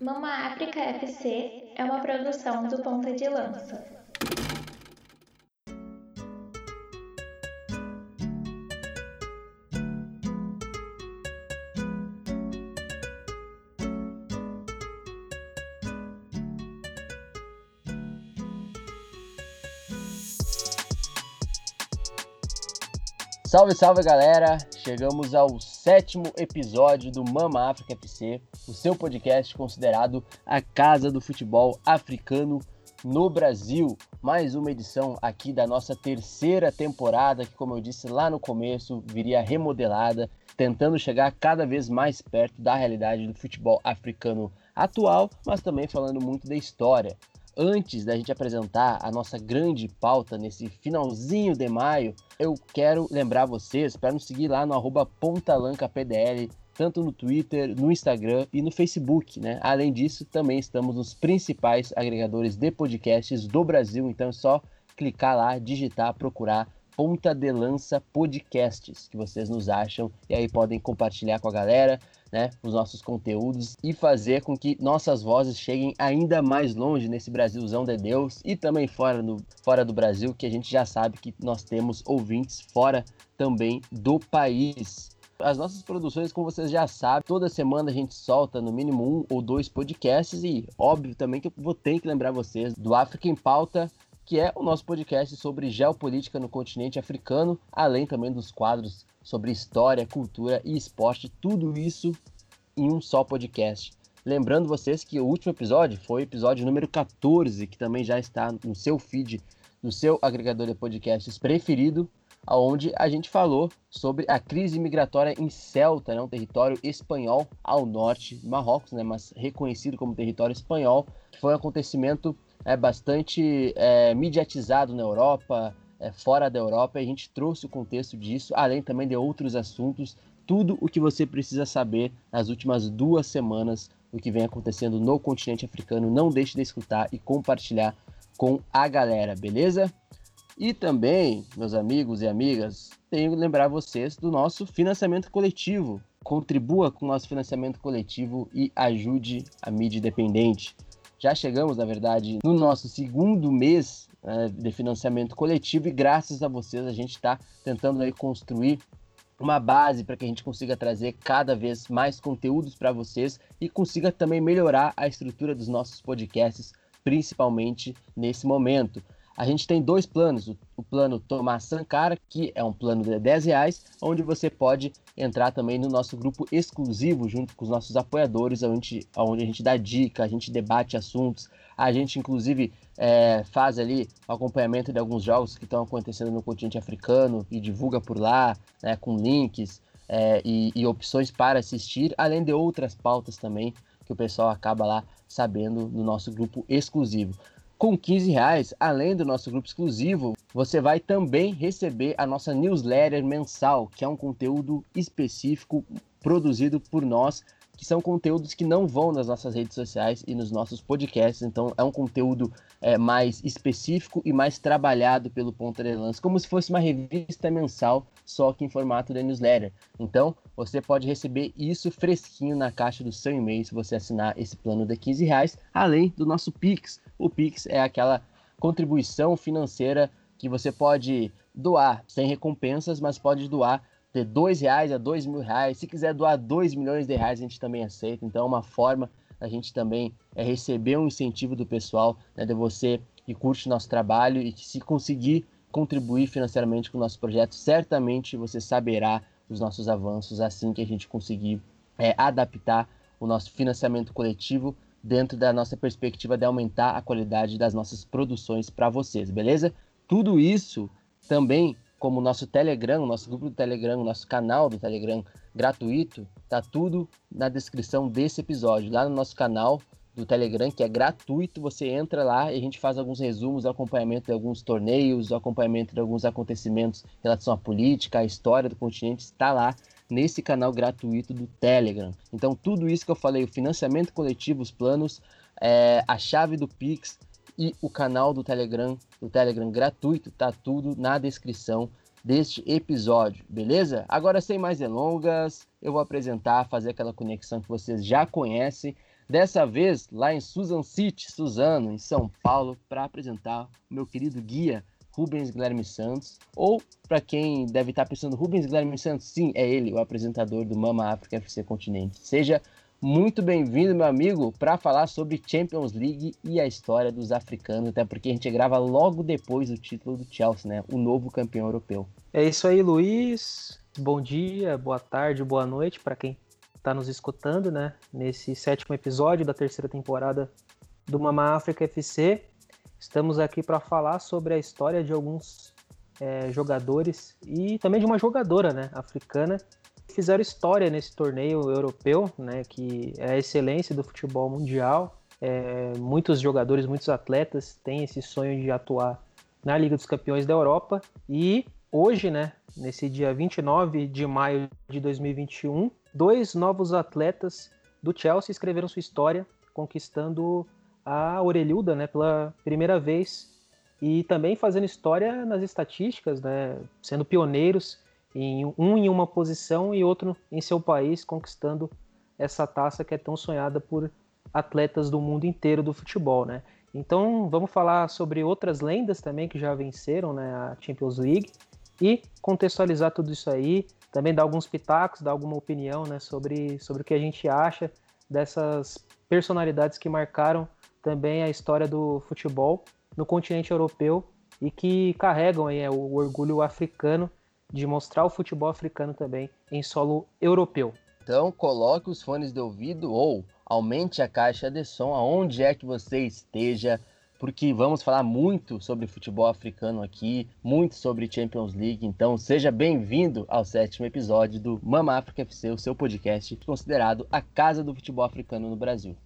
Mama África FC é uma produção do Ponta de Lança. Salve, salve galera! Chegamos ao sétimo episódio do Mama África FC, o seu podcast considerado a casa do futebol africano no Brasil. Mais uma edição aqui da nossa terceira temporada, que, como eu disse lá no começo, viria remodelada, tentando chegar cada vez mais perto da realidade do futebol africano atual, mas também falando muito da história antes da gente apresentar a nossa grande pauta nesse finalzinho de maio, eu quero lembrar vocês para nos seguir lá no arroba pontalancapdl, tanto no Twitter, no Instagram e no Facebook, né? Além disso, também estamos nos principais agregadores de podcasts do Brasil, então é só clicar lá, digitar, procurar Ponta de Lança Podcasts, que vocês nos acham e aí podem compartilhar com a galera, né, os nossos conteúdos e fazer com que nossas vozes cheguem ainda mais longe nesse Brasilzão de Deus e também fora do, fora do Brasil, que a gente já sabe que nós temos ouvintes fora também do país. As nossas produções, como vocês já sabem, toda semana a gente solta no mínimo um ou dois podcasts e óbvio também que eu vou ter que lembrar vocês do África em Pauta, que é o nosso podcast sobre geopolítica no continente africano, além também dos quadros sobre história, cultura e esporte, tudo isso em um só podcast. Lembrando vocês que o último episódio foi o episódio número 14, que também já está no seu feed, no seu agregador de podcasts preferido, onde a gente falou sobre a crise migratória em Celta, né, um território espanhol ao norte do Marrocos, né, mas reconhecido como território espanhol, foi um acontecimento é, bastante é, mediatizado na Europa, é, fora da Europa, e a gente trouxe o contexto disso, além também de outros assuntos, tudo o que você precisa saber nas últimas duas semanas, o que vem acontecendo no continente africano. Não deixe de escutar e compartilhar com a galera, beleza? E também, meus amigos e amigas, tenho que lembrar vocês do nosso financiamento coletivo. Contribua com o nosso financiamento coletivo e ajude a mídia independente. Já chegamos, na verdade, no nosso segundo mês né, de financiamento coletivo e graças a vocês a gente está tentando aí construir uma base para que a gente consiga trazer cada vez mais conteúdos para vocês e consiga também melhorar a estrutura dos nossos podcasts, principalmente nesse momento. A gente tem dois planos, o, plano Tomás Sankara, que é um plano de 10 reais, onde você pode entrar também no nosso grupo exclusivo junto com os nossos apoiadores, onde, onde a gente dá dica, a gente debate assuntos, a gente inclusive é, faz ali o acompanhamento de alguns jogos que estão acontecendo no continente africano e divulga por lá, né, com links é, e, e opções para assistir, além de outras pautas também que o pessoal acaba lá sabendo no nosso grupo exclusivo. Com 15 reais, além do nosso grupo exclusivo, você vai também receber a nossa newsletter mensal, que é um conteúdo específico produzido por nós, que são conteúdos que não vão nas nossas redes sociais e nos nossos podcasts. Então, é um conteúdo é, mais específico e mais trabalhado pelo Ponta de Lança, como se fosse uma revista mensal, só que em formato de newsletter. Então, você pode receber isso fresquinho na caixa do seu e-mail se você assinar esse plano de 15 reais, além do nosso Pix o Pix é aquela contribuição financeira que você pode doar sem recompensas, mas pode doar de dois reais a dois mil reais. Se quiser doar dois milhões de reais, a gente também aceita. Então é uma forma a gente também é receber um incentivo do pessoal, né, de você que curte nosso trabalho e que se conseguir contribuir financeiramente com o nosso projeto, certamente você saberá os nossos avanços assim que a gente conseguir é, adaptar o nosso financiamento coletivo dentro da nossa perspectiva de aumentar a qualidade das nossas produções para vocês, beleza? Tudo isso também, como o nosso Telegram, o nosso grupo do Telegram, o nosso canal do Telegram gratuito, tá tudo na descrição desse episódio. Lá no nosso canal do Telegram, que é gratuito, você entra lá e a gente faz alguns resumos, acompanhamento de alguns torneios, acompanhamento de alguns acontecimentos em relação à política, à história do continente, está lá nesse canal gratuito do Telegram. Então, tudo isso que eu falei, o financiamento coletivo, os planos, é, a chave do Pix e o canal do Telegram, do Telegram gratuito, tá tudo na descrição deste episódio, beleza? Agora, sem mais delongas, eu vou apresentar, fazer aquela conexão que vocês já conhecem. Dessa vez, lá em Susan City, Suzano, em São Paulo, para apresentar o meu querido guia Rubens Guilherme Santos. Ou, para quem deve estar pensando, Rubens Guilherme Santos, sim, é ele, o apresentador do Mama África FC Continente. Seja muito bem-vindo, meu amigo, para falar sobre Champions League e a história dos africanos, até porque a gente grava logo depois do título do Chelsea, né? O novo campeão europeu. É isso aí, Luiz. Bom dia, boa tarde, boa noite para quem está nos escutando, né? Nesse sétimo episódio da terceira temporada do Mama África FC. Estamos aqui para falar sobre a história de alguns é, jogadores e também de uma jogadora, né, africana fizeram história nesse torneio europeu, né, que é a excelência do futebol mundial. É, muitos jogadores, muitos atletas têm esse sonho de atuar na Liga dos Campeões da Europa. E hoje, né, nesse dia 29 de maio de 2021, dois novos atletas do Chelsea escreveram sua história, conquistando a orelhuda né, pela primeira vez e também fazendo história nas estatísticas, né, sendo pioneiros em um em uma posição e outro em seu país, conquistando essa taça que é tão sonhada por atletas do mundo inteiro do futebol, né? Então vamos falar sobre outras lendas também que já venceram né, a Champions League e contextualizar tudo isso aí, também dar alguns pitacos, dar alguma opinião né, sobre, sobre o que a gente acha dessas personalidades que marcaram também a história do futebol no continente europeu e que carregam aí, é, o orgulho africano de mostrar o futebol africano também em solo europeu. Então coloque os fones de ouvido ou aumente a caixa de som aonde é que você esteja, porque vamos falar muito sobre futebol africano aqui, muito sobre Champions League. Então seja bem-vindo ao sétimo episódio do Mama África FC, o seu podcast considerado a casa do futebol africano no Brasil.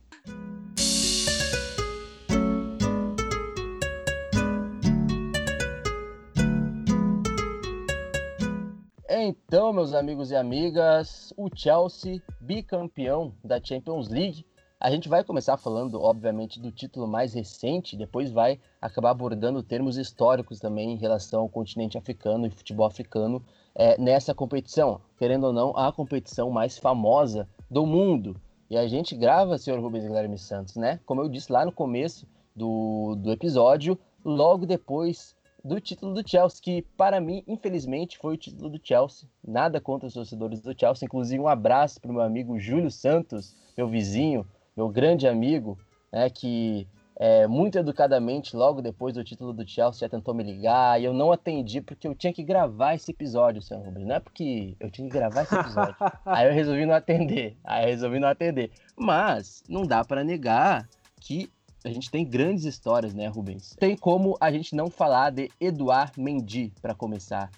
Então, meus amigos e amigas, o Chelsea, bicampeão da Champions League. A gente vai começar falando, obviamente, do título mais recente, depois vai acabar abordando termos históricos também em relação ao continente africano e futebol africano é, nessa competição. Querendo ou não, a competição mais famosa do mundo. E a gente grava, senhor Rubens Guilherme Santos, né? Como eu disse lá no começo do, do episódio, logo depois do título do Chelsea, que para mim, infelizmente, foi o título do Chelsea. Nada contra os torcedores do Chelsea, inclusive um abraço para o meu amigo Júlio Santos, meu vizinho, meu grande amigo, né, que é, muito educadamente, logo depois do título do Chelsea, já tentou me ligar e eu não atendi porque eu tinha que gravar esse episódio, Sr. Rubens. Não é porque eu tinha que gravar esse episódio. Aí eu resolvi não atender. Aí eu resolvi não atender. Mas não dá para negar que a gente tem grandes histórias, né, Rubens? Tem como a gente não falar de Eduard Mendy para começar.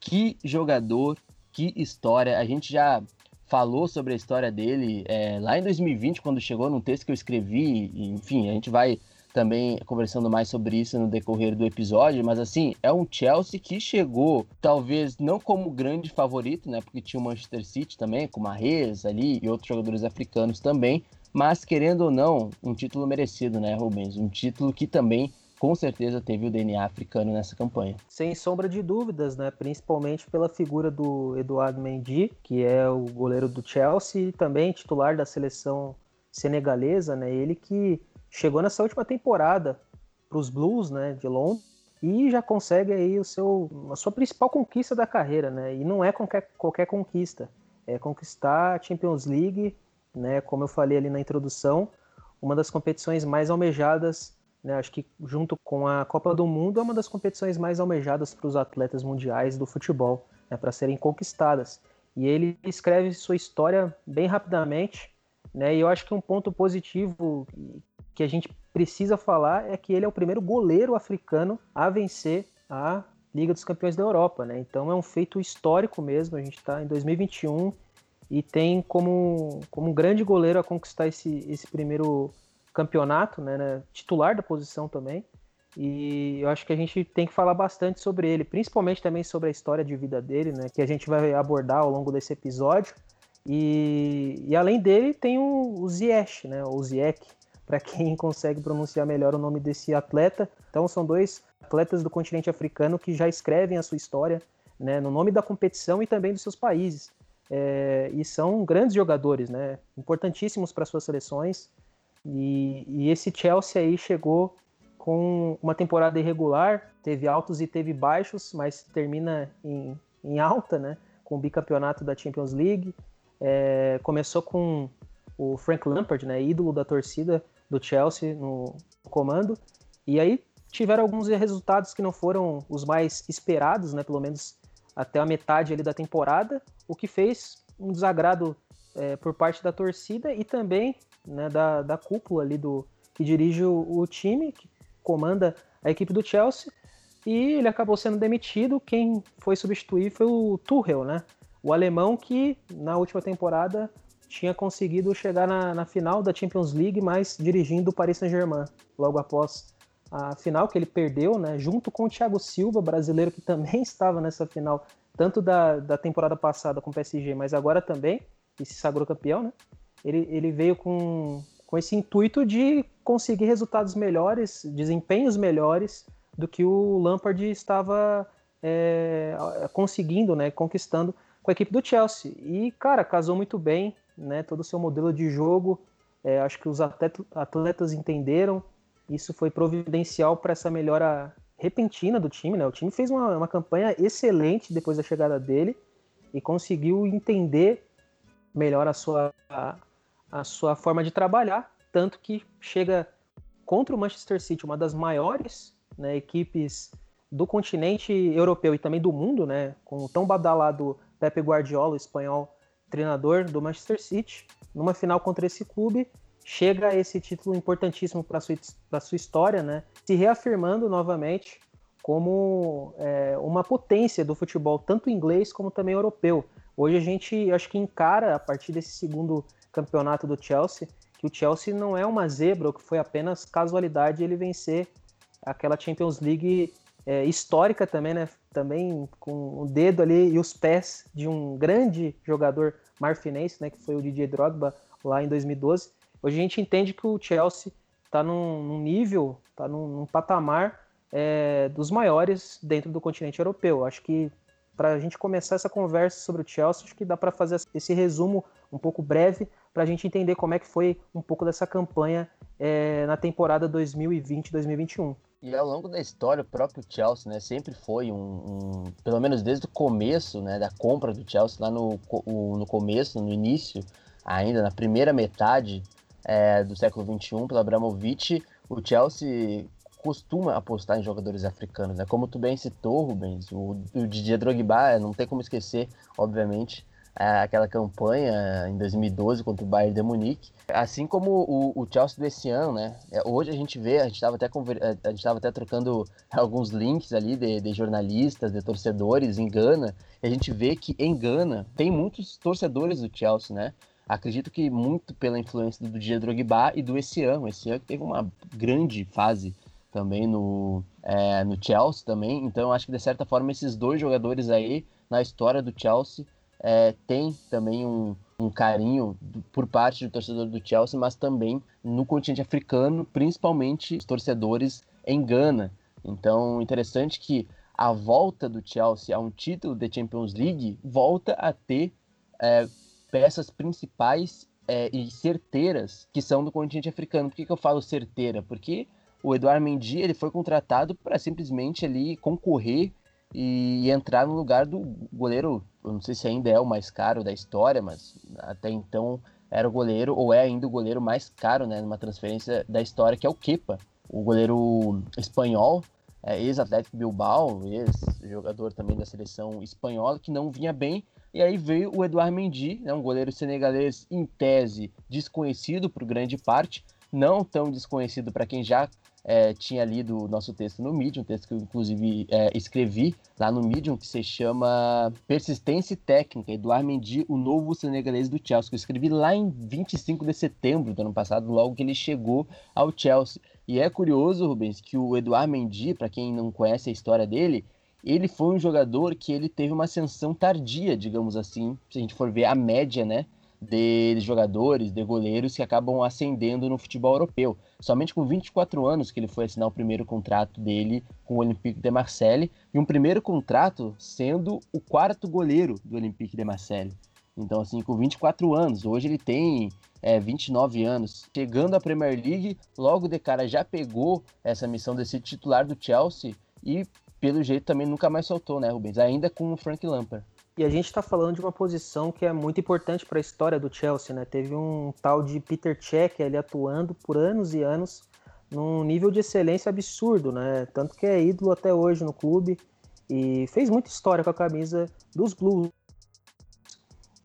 Que jogador, que história. A gente já falou sobre a história dele é, lá em 2020, quando chegou num texto que eu escrevi. enfim, a gente vai também conversando mais sobre isso no decorrer do episódio, mas assim, é um Chelsea que chegou, talvez não como grande favorito, né? Porque tinha o Manchester City também, com Mahrez ali e outros jogadores africanos também, mas querendo ou não, um título merecido, né, Rubens? Um título que também com certeza teve o DNA africano nessa campanha. Sem sombra de dúvidas, né? Principalmente pela figura do Eduardo Mendy, que é o goleiro do Chelsea e também titular da seleção senegalesa, né? Ele que chegou nessa última temporada para os Blues, né, de Londres e já consegue aí o seu a sua principal conquista da carreira, né? E não é qualquer, qualquer conquista, é conquistar a Champions League né? Como eu falei ali na introdução, uma das competições mais almejadas, né? Acho que junto com a Copa do Mundo é uma das competições mais almejadas para os atletas mundiais do futebol, né? Para serem conquistadas. E ele escreve sua história bem rapidamente, né? E eu acho que um ponto positivo que a gente precisa falar é que ele é o primeiro goleiro africano a vencer a Liga dos Campeões da Europa, né? Então é um feito histórico mesmo. A gente está em 2021 e tem como, como um grande goleiro a conquistar esse, esse primeiro campeonato, né, né, titular da posição também. E eu acho que a gente tem que falar bastante sobre ele, principalmente também sobre a história de vida dele, né, que a gente vai abordar ao longo desse episódio. E, e além dele tem o, o Ziyech, né, o Ziyech, para quem consegue pronunciar melhor o nome desse atleta. Então são dois atletas do continente africano que já escrevem a sua história né, no nome da competição e também dos seus países. É, e são grandes jogadores, né, importantíssimos para suas seleções. E, e, esse Chelsea aí chegou com uma temporada irregular, teve altos e teve baixos, mas termina em, em alta, né, com o bicampeonato da Champions League. É, começou com o Frank Lampard, né, ídolo da torcida do Chelsea no comando, e aí tiveram alguns resultados que não foram os mais esperados, né, pelo menos até a metade ali da temporada, o que fez um desagrado é, por parte da torcida e também né, da, da cúpula ali do que dirige o, o, time, que comanda a equipe do Chelsea, e ele acabou sendo demitido. Quem foi substituir foi o Tuchel, né? O alemão que na última temporada tinha conseguido chegar na, na final da Champions League, mas dirigindo o Paris Saint-Germain logo após a final que ele perdeu, né, junto com o Thiago Silva, brasileiro que também estava nessa final, tanto da, da temporada passada com o PSG, mas agora também, e se sagrou campeão, né? Ele, ele veio com, com esse intuito de conseguir resultados melhores, desempenhos melhores do que o Lampard estava é, conseguindo, né, conquistando com a equipe do Chelsea. E, cara, casou muito bem, né, todo o seu modelo de jogo, é, acho que os atletas entenderam, isso foi providencial para essa melhora repentina do time, né? O time fez uma, uma campanha excelente depois da chegada dele e conseguiu entender melhor a sua, a, a sua forma de trabalhar, tanto que chega contra o Manchester City, uma das maiores né, equipes do continente europeu e também do mundo, né, com o tão badalado Pepe Guardiola, espanhol treinador do Manchester City, numa final contra esse clube chega a esse título importantíssimo para sua para sua história, né? Se reafirmando novamente como é, uma potência do futebol tanto inglês como também europeu. Hoje a gente acho que encara a partir desse segundo campeonato do Chelsea que o Chelsea não é uma zebra, ou que foi apenas casualidade ele vencer aquela Champions League é, histórica também, né? Também com o dedo ali e os pés de um grande jogador marfinense, né? Que foi o Didier Drogba lá em 2012. Hoje a gente entende que o Chelsea está num, num, nível, está num, num, patamar é, dos maiores dentro do continente europeu. Acho que para a gente começar essa conversa sobre o Chelsea, acho que dá para fazer esse resumo um pouco breve para a gente entender como é que foi um pouco dessa campanha é, na temporada 2020-2021. E ao longo da história, o próprio Chelsea, né, sempre foi um, um, pelo menos desde o começo, né, da compra do Chelsea lá no, no começo, no início, ainda na primeira metade é, do século XXI pelo Abramovich, o Chelsea costuma apostar em jogadores africanos, né? Como tu bem citou, Rubens, o, o Didier Drogba, não tem como esquecer, obviamente, é, aquela campanha em 2012 contra o Bayern de Munique, assim como o, o Chelsea desse ano, né? É, hoje a gente vê, a gente estava até, a gente até trocando alguns links ali de, de, jornalistas, de torcedores em Gana, e a gente vê que em Gana tem muitos torcedores do Chelsea, né? Acredito que muito pela influência do Didier Drogba e do Essian. Esse ano teve uma grande fase também no, é, no Chelsea também. Então acho que de certa forma esses dois jogadores aí na história do Chelsea é, tem também um, um carinho por parte do torcedor do Chelsea, mas também no continente africano, principalmente os torcedores em Gana. Então interessante que a volta do Chelsea a um título de Champions League volta a ter é, peças principais é, e certeiras que são do continente africano. Por que, que eu falo certeira? Porque o Eduardo Mendy ele foi contratado para simplesmente ali concorrer e entrar no lugar do goleiro, eu não sei se ainda é o mais caro da história, mas até então era o goleiro, ou é ainda o goleiro mais caro, né, numa transferência da história, que é o Kepa, o goleiro espanhol, é, ex-Atlético Bilbao, ex-jogador também da seleção espanhola, que não vinha bem, e aí veio o Eduardo Mendy, né, um goleiro senegalês em tese desconhecido por grande parte, não tão desconhecido para quem já é, tinha lido o nosso texto no Medium, um texto que eu inclusive é, escrevi lá no Medium, que se chama Persistência Técnica, Eduardo Mendy, o novo senegalês do Chelsea, que eu escrevi lá em 25 de setembro do ano passado, logo que ele chegou ao Chelsea. E é curioso, Rubens, que o Eduardo Mendy, para quem não conhece a história dele, ele foi um jogador que ele teve uma ascensão tardia, digamos assim, se a gente for ver a média, né, de jogadores, de goleiros que acabam ascendendo no futebol europeu. Somente com 24 anos que ele foi assinar o primeiro contrato dele com o Olympique de Marseille, e um primeiro contrato sendo o quarto goleiro do Olympique de Marseille. Então, assim, com 24 anos, hoje ele tem é, 29 anos, chegando à Premier League, logo de cara já pegou essa missão de ser titular do Chelsea e, pelo jeito, também nunca mais soltou, né, Rubens? Ainda com o Frank Lampard. E a gente está falando de uma posição que é muito importante para a história do Chelsea, né? Teve um tal de Peter Cech ali atuando por anos e anos num nível de excelência absurdo, né? Tanto que é ídolo até hoje no clube e fez muita história com a camisa dos Blues.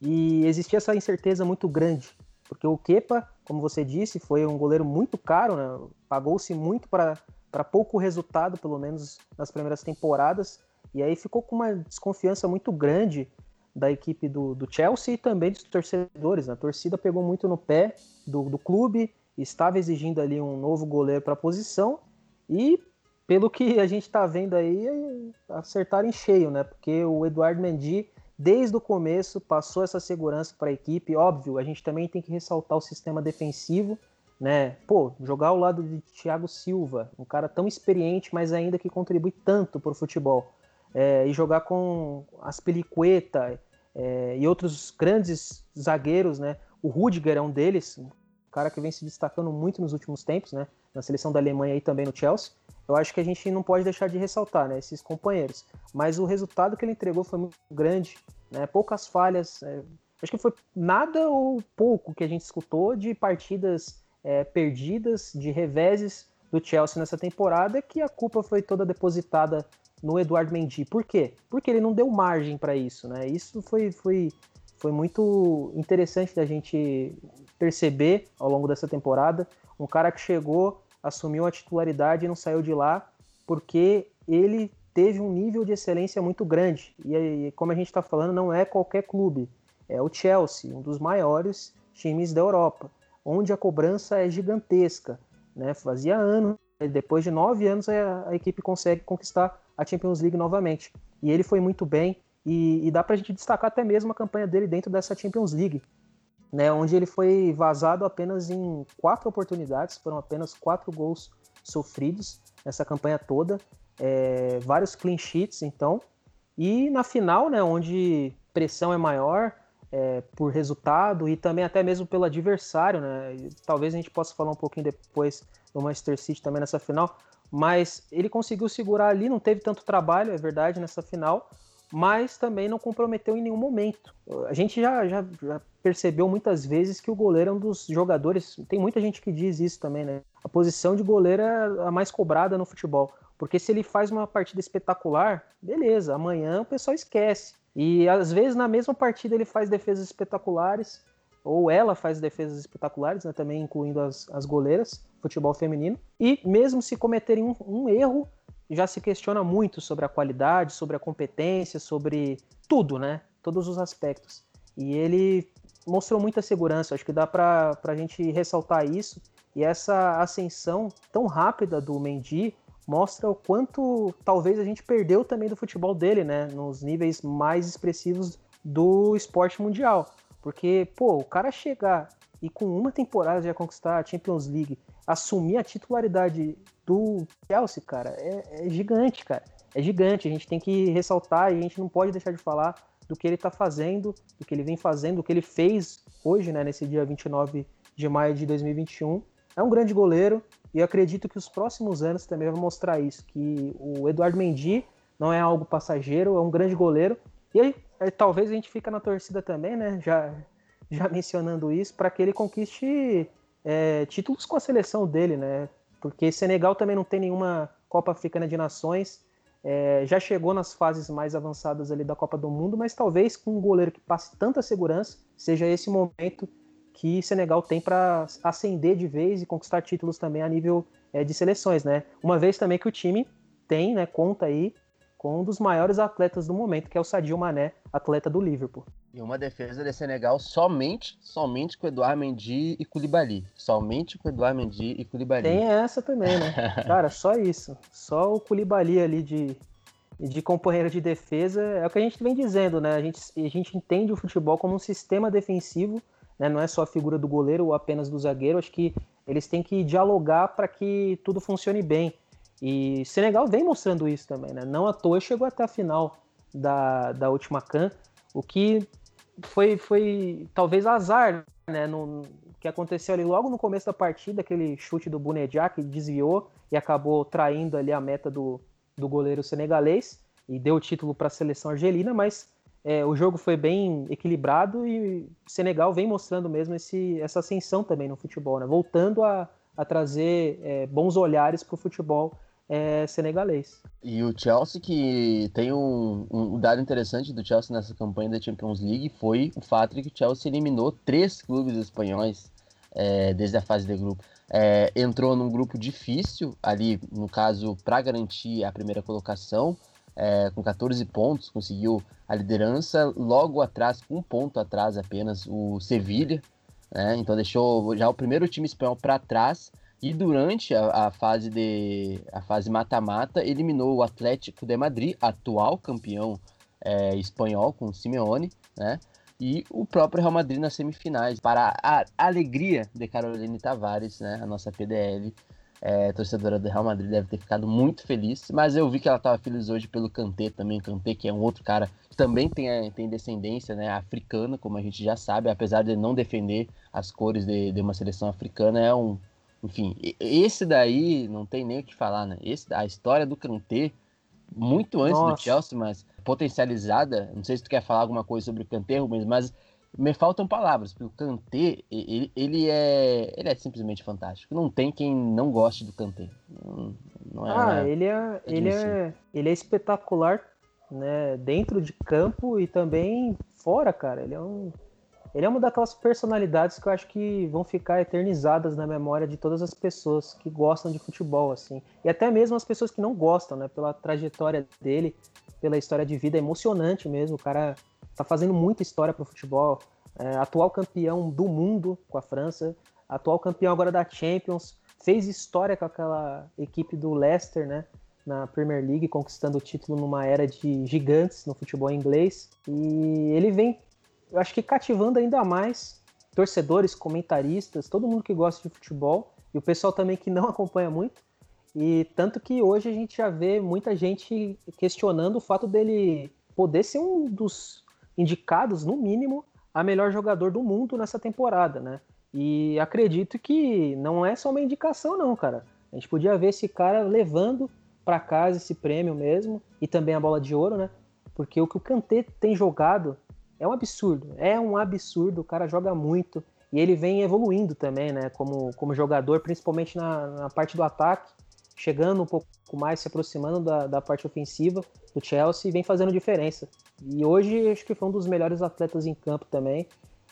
E existia essa incerteza muito grande, porque o Kepa, como você disse, foi um goleiro muito caro, né? Pagou-se muito para pouco resultado, pelo menos nas primeiras temporadas. E aí ficou com uma desconfiança muito grande da equipe do, do Chelsea e também dos torcedores. Né? A torcida pegou muito no pé do, do clube, estava exigindo ali um novo goleiro para a posição e pelo que a gente está vendo aí, acertaram em cheio, né? Porque o Eduardo Mendy, desde o começo, passou essa segurança para a equipe. Óbvio, a gente também tem que ressaltar o sistema defensivo, né? Pô, jogar ao lado de Thiago Silva, um cara tão experiente, mas ainda que contribui tanto para o futebol é, e jogar com Aspilicueta é, e outros grandes zagueiros, né? O Rudiger é um deles, um cara que vem se destacando muito nos últimos tempos, né? Na seleção da Alemanha e também no Chelsea. Eu acho que a gente não pode deixar de ressaltar, né? Esses companheiros. Mas o resultado que ele entregou foi muito grande, né? Poucas falhas. É, acho que foi nada ou pouco que a gente escutou de partidas é, perdidas, de reveses do Chelsea nessa temporada, que a culpa foi toda depositada no Eduardo Mendy. Por quê? Porque ele não deu margem para isso, né? Isso foi, foi, foi muito interessante da gente perceber ao longo dessa temporada. Um cara que chegou, assumiu a titularidade e não saiu de lá porque ele teve um nível de excelência muito grande. E como a gente está falando, não é qualquer clube. É o Chelsea, um dos maiores times da Europa, onde a cobrança é gigantesca. Né? Fazia anos, depois de nove anos, a, a equipe consegue conquistar a Champions League novamente. E ele foi muito bem, e, e dá para a gente destacar até mesmo a campanha dele dentro dessa Champions League, né, onde ele foi vazado apenas em quatro oportunidades, foram apenas quatro gols sofridos nessa campanha toda, é, vários clean sheets, então, e na final, né, onde pressão é maior é, por resultado e também até mesmo pelo adversário, né, talvez a gente possa falar um pouquinho depois do Manchester City também nessa final, mas ele conseguiu segurar ali, não teve tanto trabalho, é verdade, nessa final, mas também não comprometeu em nenhum momento. A gente já, já, já, percebeu muitas vezes que o goleiro é um dos jogadores, tem muita gente que diz isso também, né? A posição de goleiro é a mais cobrada no futebol, porque se ele faz uma partida espetacular, beleza, amanhã o pessoal esquece. E às vezes na mesma partida ele faz defesas espetaculares, ou ela faz defesas espetaculares, né, também incluindo as, as goleiras, futebol feminino. E mesmo se cometerem um, um erro, já se questiona muito sobre a qualidade, sobre a competência, sobre tudo, né? Todos os aspectos. E ele mostrou muita segurança, acho que dá para a gente ressaltar isso. E essa ascensão tão rápida do Mendy mostra o quanto talvez a gente perdeu também do futebol dele, né? Nos níveis mais expressivos do esporte mundial. Porque, pô, o cara chegar e com uma temporada já conquistar a Champions League, assumir a titularidade do Chelsea, cara, é, é, gigante, cara. É gigante. A gente tem que ressaltar e a gente não pode deixar de falar do que ele tá fazendo, do que ele vem fazendo, do que ele fez hoje, né, nesse dia 29 de maio de 2021. É um grande goleiro e acredito que os próximos anos também vão mostrar isso, que o Eduardo Mendy não é algo passageiro, é um grande goleiro. E aí, talvez a gente fica na torcida também, né? Já, já mencionando isso, para que ele conquiste é, títulos com a seleção dele, né? Porque Senegal também não tem nenhuma Copa Africana de Nações, é, já chegou nas fases mais avançadas ali da Copa do Mundo, mas talvez com um goleiro que passe tanta segurança, seja esse momento que Senegal tem para ascender de vez e conquistar títulos também a nível é, de seleções, né? Uma vez também que o time tem, né, conta aí com um dos maiores atletas do momento, que é o Sadio Mané, atleta do Liverpool. E uma defesa de Senegal somente, somente com Eduardo Mendy e Koulibaly. Somente com Eduardo Mendy e Koulibaly. Tem essa também, né? Cara, só isso. Só o Koulibaly ali de, de companheiro de defesa. É o que a gente vem dizendo, né? A gente, a gente entende o futebol como um sistema defensivo né? não é só a figura do goleiro ou apenas do zagueiro. Acho que eles têm que dialogar para que tudo funcione bem. E Senegal vem mostrando isso também, né? Não à toa chegou até a final da, da última CAN, o que foi, foi talvez azar, né? No, que aconteceu ali logo no começo da partida, aquele chute do Bunedjá que desviou e acabou traindo ali a meta do, do goleiro senegalês e deu o título para a seleção argelina, mas é, o jogo foi bem equilibrado e o Senegal vem mostrando mesmo esse, essa ascensão também no futebol, né? voltando a, a trazer é, bons olhares para o futebol é, senegalês. E o Chelsea, que tem um, um, dado interessante do Chelsea nessa campanha da Champions League, foi o fato de que o Chelsea eliminou três clubes espanhóis é, desde a fase de grupo. É, entrou num grupo difícil, ali, no caso, para garantir a primeira colocação, é, com 14 pontos, conseguiu a liderança, logo atrás, com um ponto atrás apenas, o Sevilha, né? então deixou já o primeiro time espanhol para trás, e durante a, a fase de a fase mata-mata eliminou o Atlético de Madrid, atual campeão é, espanhol com o Simeone, né? E o próprio Real Madrid nas semifinais, para a alegria de Caroline Tavares, né? A nossa PDL, é, torcedora do Real Madrid, deve ter ficado muito feliz. Mas eu vi que ela estava feliz hoje pelo Kanté também, Kanté que é um outro cara que também tem, tem descendência né, africana, como a gente já sabe, apesar de não defender as cores de, de uma seleção africana, é um enfim, esse daí não tem nem o que falar, né? Esse, a história do Kanté, muito antes Nossa. do Chelsea, mas potencializada. Não sei se tu quer falar alguma coisa sobre o Kanté, Rubens, mas me faltam palavras, porque o Kanté, ele, ele, é, ele é simplesmente fantástico. Não tem quem não goste do Kanté. Não, não é, ah, ele é, ele, é, ele é espetacular, né? Dentro de campo e também fora, cara. Ele é um ele é uma daquelas personalidades que eu acho que vão ficar eternizadas na memória de todas as pessoas que gostam de futebol, assim. E até mesmo as pessoas que não gostam, né? Pela trajetória dele, pela história de vida, é emocionante mesmo. O cara tá fazendo muita história pro futebol. É, atual campeão do mundo com a França, atual campeão agora da Champions, fez história com aquela equipe do Leicester, né? Na Premier League, conquistando o título numa era de gigantes no futebol inglês. E ele vem eu acho que cativando ainda mais torcedores, comentaristas, todo mundo que gosta de futebol e o pessoal também que não acompanha muito. E tanto que hoje a gente já vê muita gente questionando o fato dele poder ser um dos indicados, no mínimo, a melhor jogador do mundo nessa temporada, né? E acredito que não é só uma indicação, não, cara. A gente podia ver esse cara levando para casa esse prêmio mesmo e também a bola de ouro, né? Porque o que o Kanté tem jogado é um absurdo. É um absurdo. O cara joga muito. E ele vem evoluindo também, né? Como, como jogador, principalmente na, na parte do ataque, chegando um pouco mais, se aproximando da, da parte ofensiva do Chelsea e vem fazendo diferença. E hoje acho que foi um dos melhores atletas em campo também.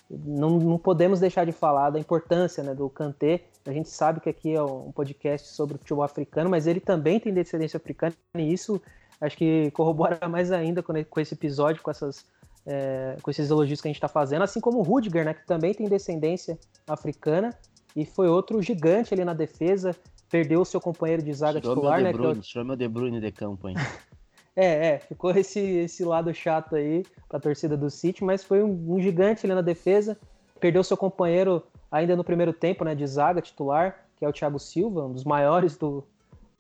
Não, não podemos deixar de falar da importância né, do Kanté. A gente sabe que aqui é um podcast sobre o futebol africano, mas ele também tem descendência africana e isso acho que corrobora mais ainda com esse episódio, com essas é, com esses elogios que a gente está fazendo, assim como o Rudiger, né, que também tem descendência africana e foi outro gigante ali na defesa, perdeu o seu companheiro de zaga Tirou titular, né? Bruyne, que é o... meu De Bruyne de campo, hein? é, é, ficou esse, esse lado chato aí para a torcida do City, mas foi um, um, gigante ali na defesa, perdeu seu companheiro ainda no primeiro tempo, né, de zaga titular, que é o Thiago Silva, um dos maiores do,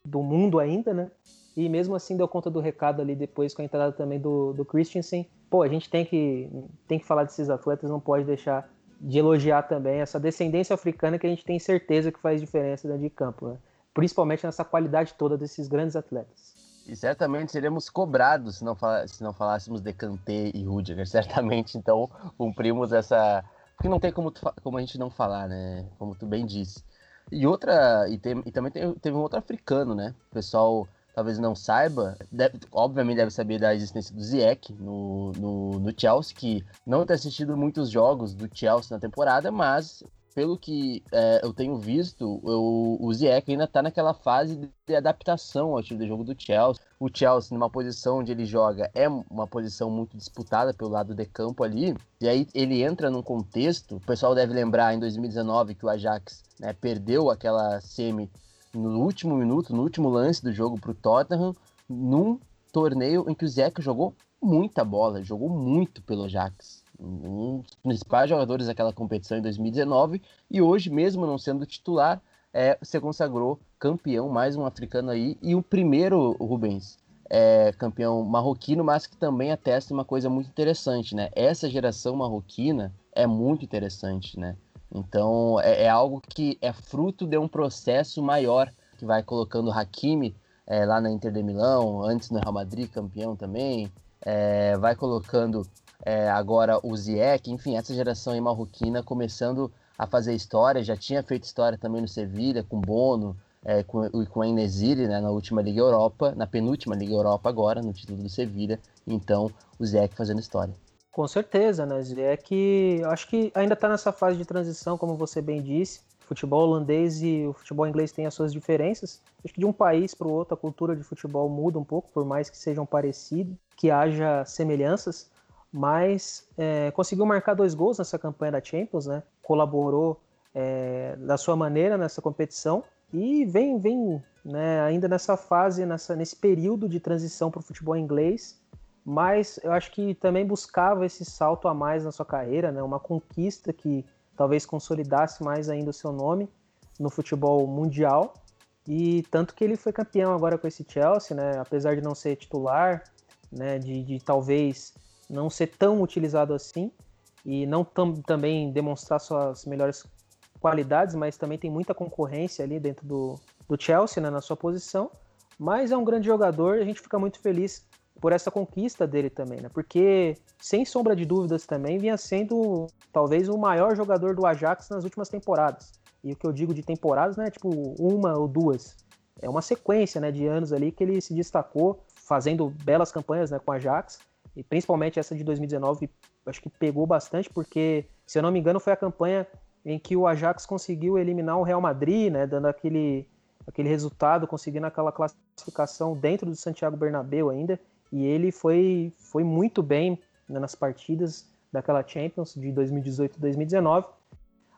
do mundo ainda, né? E mesmo assim deu conta do recado ali depois com a entrada também do, do Christensen. Pô, a gente tem que, tem que falar desses atletas, não pode deixar de elogiar também essa descendência africana que a gente tem certeza que faz diferença dentro de campo, né? principalmente nessa qualidade toda desses grandes atletas. E certamente seríamos cobrados se não, se não falássemos de Kanté e Rudiger. Certamente, então, cumprimos essa. Porque não tem como, como a gente não falar, né? Como tu bem disse. E outra. E, tem, e também teve um outro africano, né? O pessoal talvez não saiba, deve, obviamente deve saber da existência do Ziyech no, no, no Chelsea, que não tem assistido muitos jogos do Chelsea na temporada, mas pelo que é, eu tenho visto, eu, o Ziyech ainda está naquela fase de adaptação ao estilo de jogo do Chelsea. O Chelsea, numa posição onde ele joga, é uma posição muito disputada pelo lado de campo ali. E aí ele entra num contexto. O pessoal deve lembrar em 2019 que o Ajax né, perdeu aquela semi no último minuto, no último lance do jogo para o Tottenham, num torneio em que o Zeca jogou muita bola, jogou muito pelo Ajax. um dos principais jogadores daquela competição em 2019, e hoje, mesmo não sendo titular, é, se consagrou campeão, mais um africano aí, e o primeiro, Rubens, é, campeão marroquino, mas que também atesta uma coisa muito interessante, né? Essa geração marroquina é muito interessante, né? Então é, é algo que é fruto de um processo maior que vai colocando o Hakimi é, lá na Inter de Milão, antes no Real Madrid, campeão também, é, vai colocando é, agora o Ziyech, enfim, essa geração aí marroquina começando a fazer história, já tinha feito história também no Sevilha, com Bono, é, com, com a Inesiri, né, na última Liga Europa, na penúltima Liga Europa agora, no título do Sevilha, então o Ziyech fazendo história. Com certeza, né, Ziyech, acho que ainda está nessa fase de transição, como você bem disse, o futebol holandês e o futebol inglês têm as suas diferenças, acho que de um país para o outro a cultura de futebol muda um pouco, por mais que sejam parecidos, que haja semelhanças, mas é, conseguiu marcar dois gols nessa campanha da Champions, né? Colaborou é, da sua maneira nessa competição e vem, vem né, ainda nessa fase, nessa, nesse período de transição para o futebol inglês, mas eu acho que também buscava esse salto a mais na sua carreira, né? Uma conquista que talvez consolidasse mais ainda o seu nome no futebol mundial. E tanto que ele foi campeão agora com esse Chelsea, né? Apesar de não ser titular, né? De, de talvez não ser tão utilizado assim e não tam, também demonstrar suas melhores qualidades, mas também tem muita concorrência ali dentro do, do Chelsea, né, na sua posição. Mas é um grande jogador a gente fica muito feliz por essa conquista dele também, né? Porque, sem sombra de dúvidas também, vinha sendo talvez o maior jogador do Ajax nas últimas temporadas. E o que eu digo de temporadas não é tipo uma ou duas. É uma sequência né, de anos ali que ele se destacou, fazendo belas campanhas né, com o Ajax e principalmente essa de 2019 acho que pegou bastante, porque, se eu não me engano, foi a campanha em que o Ajax conseguiu eliminar o Real Madrid, né, dando aquele, aquele resultado, conseguindo aquela classificação dentro do Santiago Bernabéu ainda, e ele foi, foi muito bem né, nas partidas daquela Champions de 2018 e 2019.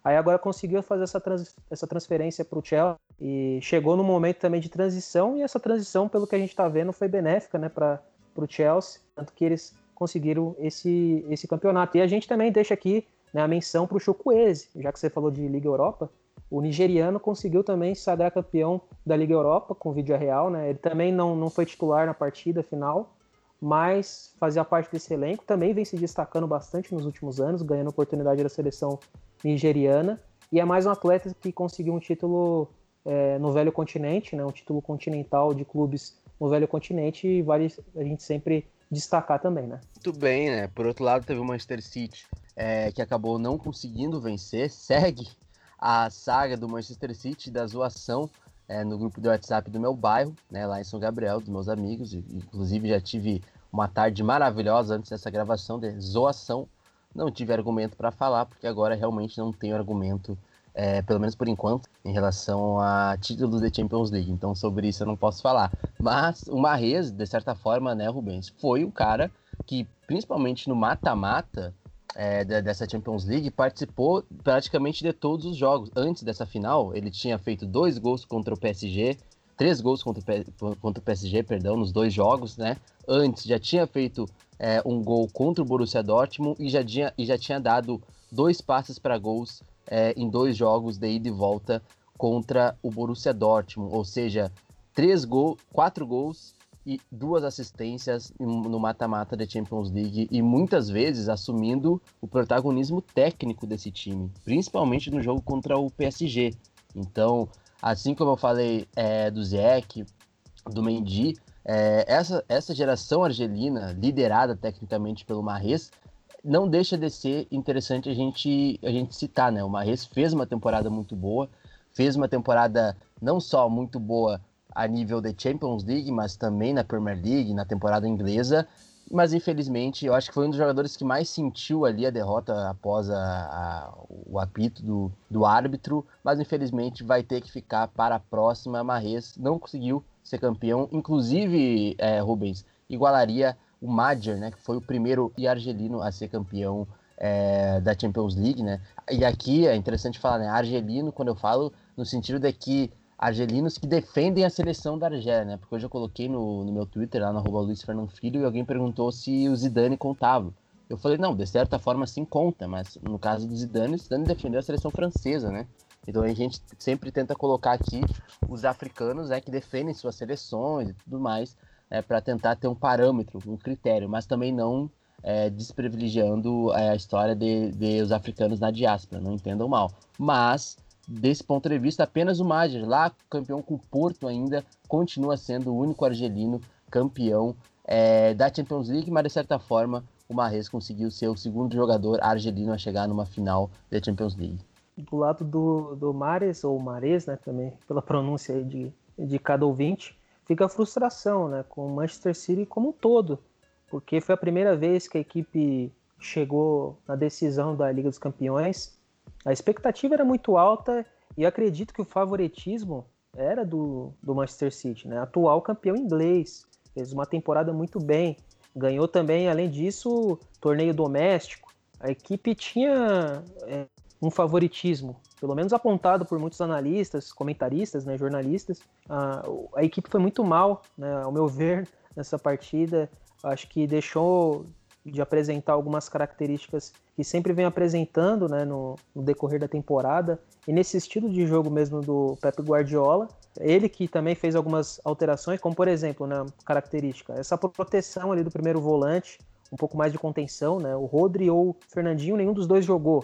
Aí agora conseguiu fazer essa, trans, essa transferência para o Chelsea e chegou no momento também de transição, e essa transição, pelo que a gente está vendo, foi benéfica né, para o Chelsea, tanto que eles conseguiram esse, esse campeonato. E a gente também deixa aqui né, a menção para o Chukwueze, já que você falou de Liga Europa, o nigeriano conseguiu também se sagrar campeão da Liga Europa com vídeo real, né? Ele também não, não foi titular na partida final, mas fazia parte desse elenco, também vem se destacando bastante nos últimos anos, ganhando oportunidade da seleção nigeriana, e é mais um atleta que conseguiu um título é, no velho continente, né? Um título continental de clubes no velho continente e vale a gente sempre destacar também, né? Muito bem, né? Por outro lado, teve o Manchester City é, que acabou não conseguindo vencer, segue a saga do Manchester City da zoação é, no grupo do WhatsApp do meu bairro, né, lá em São Gabriel, dos meus amigos. Inclusive já tive uma tarde maravilhosa antes dessa gravação de zoação. Não tive argumento para falar, porque agora realmente não tenho argumento é, pelo menos por enquanto, em relação a título da Champions League. Então, sobre isso eu não posso falar. Mas o Marrez, de certa forma, né, Rubens, foi o cara que, principalmente no mata-mata é, dessa Champions League, participou praticamente de todos os jogos. Antes dessa final, ele tinha feito dois gols contra o PSG, três gols contra o, contra o PSG, perdão, nos dois jogos, né? Antes já tinha feito é, um gol contra o Borussia Dortmund e já tinha, e já tinha dado dois passes para gols é, em dois jogos de ida e volta contra o Borussia Dortmund, ou seja, três gols, quatro gols e duas assistências no mata-mata da Champions League e muitas vezes assumindo o protagonismo técnico desse time, principalmente no jogo contra o PSG. Então, assim como eu falei é, do Zeke, do Mendy, é, essa, essa geração argelina, liderada tecnicamente pelo Marres, não deixa de ser interessante a gente, a gente citar, né? O Marres fez uma temporada muito boa, fez uma temporada não só muito boa a nível de Champions League, mas também na Premier League, na temporada inglesa. Mas infelizmente, eu acho que foi um dos jogadores que mais sentiu ali a derrota após a, a, o apito do, do árbitro. Mas infelizmente vai ter que ficar para a próxima. Marres não conseguiu ser campeão, inclusive, é, Rubens, igualaria o Madjer, né, que foi o primeiro e argelino a ser campeão é, da Champions League, né? E aqui é interessante falar, né, argelino, quando eu falo, no sentido de que argelinos que defendem a seleção da Argélia, né? Porque hoje eu coloquei no, no meu Twitter, lá no arroba Luiz Fernando Filho, e alguém perguntou se o Zidane contava. Eu falei, não, de certa forma sim conta, mas no caso do Zidane, o Zidane defendeu a seleção francesa, né? Então a gente sempre tenta colocar aqui os africanos né, que defendem suas seleções e tudo mais, né, para tentar ter um parâmetro, um critério, mas também não é, desprivilegiando é, a história de, de, os africanos na diáspora, não entendam mal. Mas, desse ponto de vista, apenas o Major, lá campeão com o Porto ainda, continua sendo o único argelino campeão é, da Champions League, mas de certa forma o Marres conseguiu ser o segundo jogador argelino a chegar numa final da Champions League. Do lado do, do Mares, ou Mares, né, também, pela pronúncia de, de cada ouvinte, fica a frustração né, com o Manchester City como um todo porque foi a primeira vez que a equipe chegou na decisão da Liga dos Campeões. A expectativa era muito alta e acredito que o favoritismo era do, do Manchester City, né? atual campeão inglês, fez uma temporada muito bem, ganhou também, além disso, torneio doméstico. A equipe tinha é, um favoritismo, pelo menos apontado por muitos analistas, comentaristas, né, jornalistas. A, a equipe foi muito mal, né, ao meu ver, nessa partida acho que deixou de apresentar algumas características que sempre vem apresentando né, no, no, decorrer da temporada. E nesse estilo de jogo mesmo do Pep Guardiola, ele que também fez algumas alterações, como por exemplo, né, característica, essa proteção ali do primeiro volante, um pouco mais de contenção, né? O Rodri ou o Fernandinho, nenhum dos dois jogou.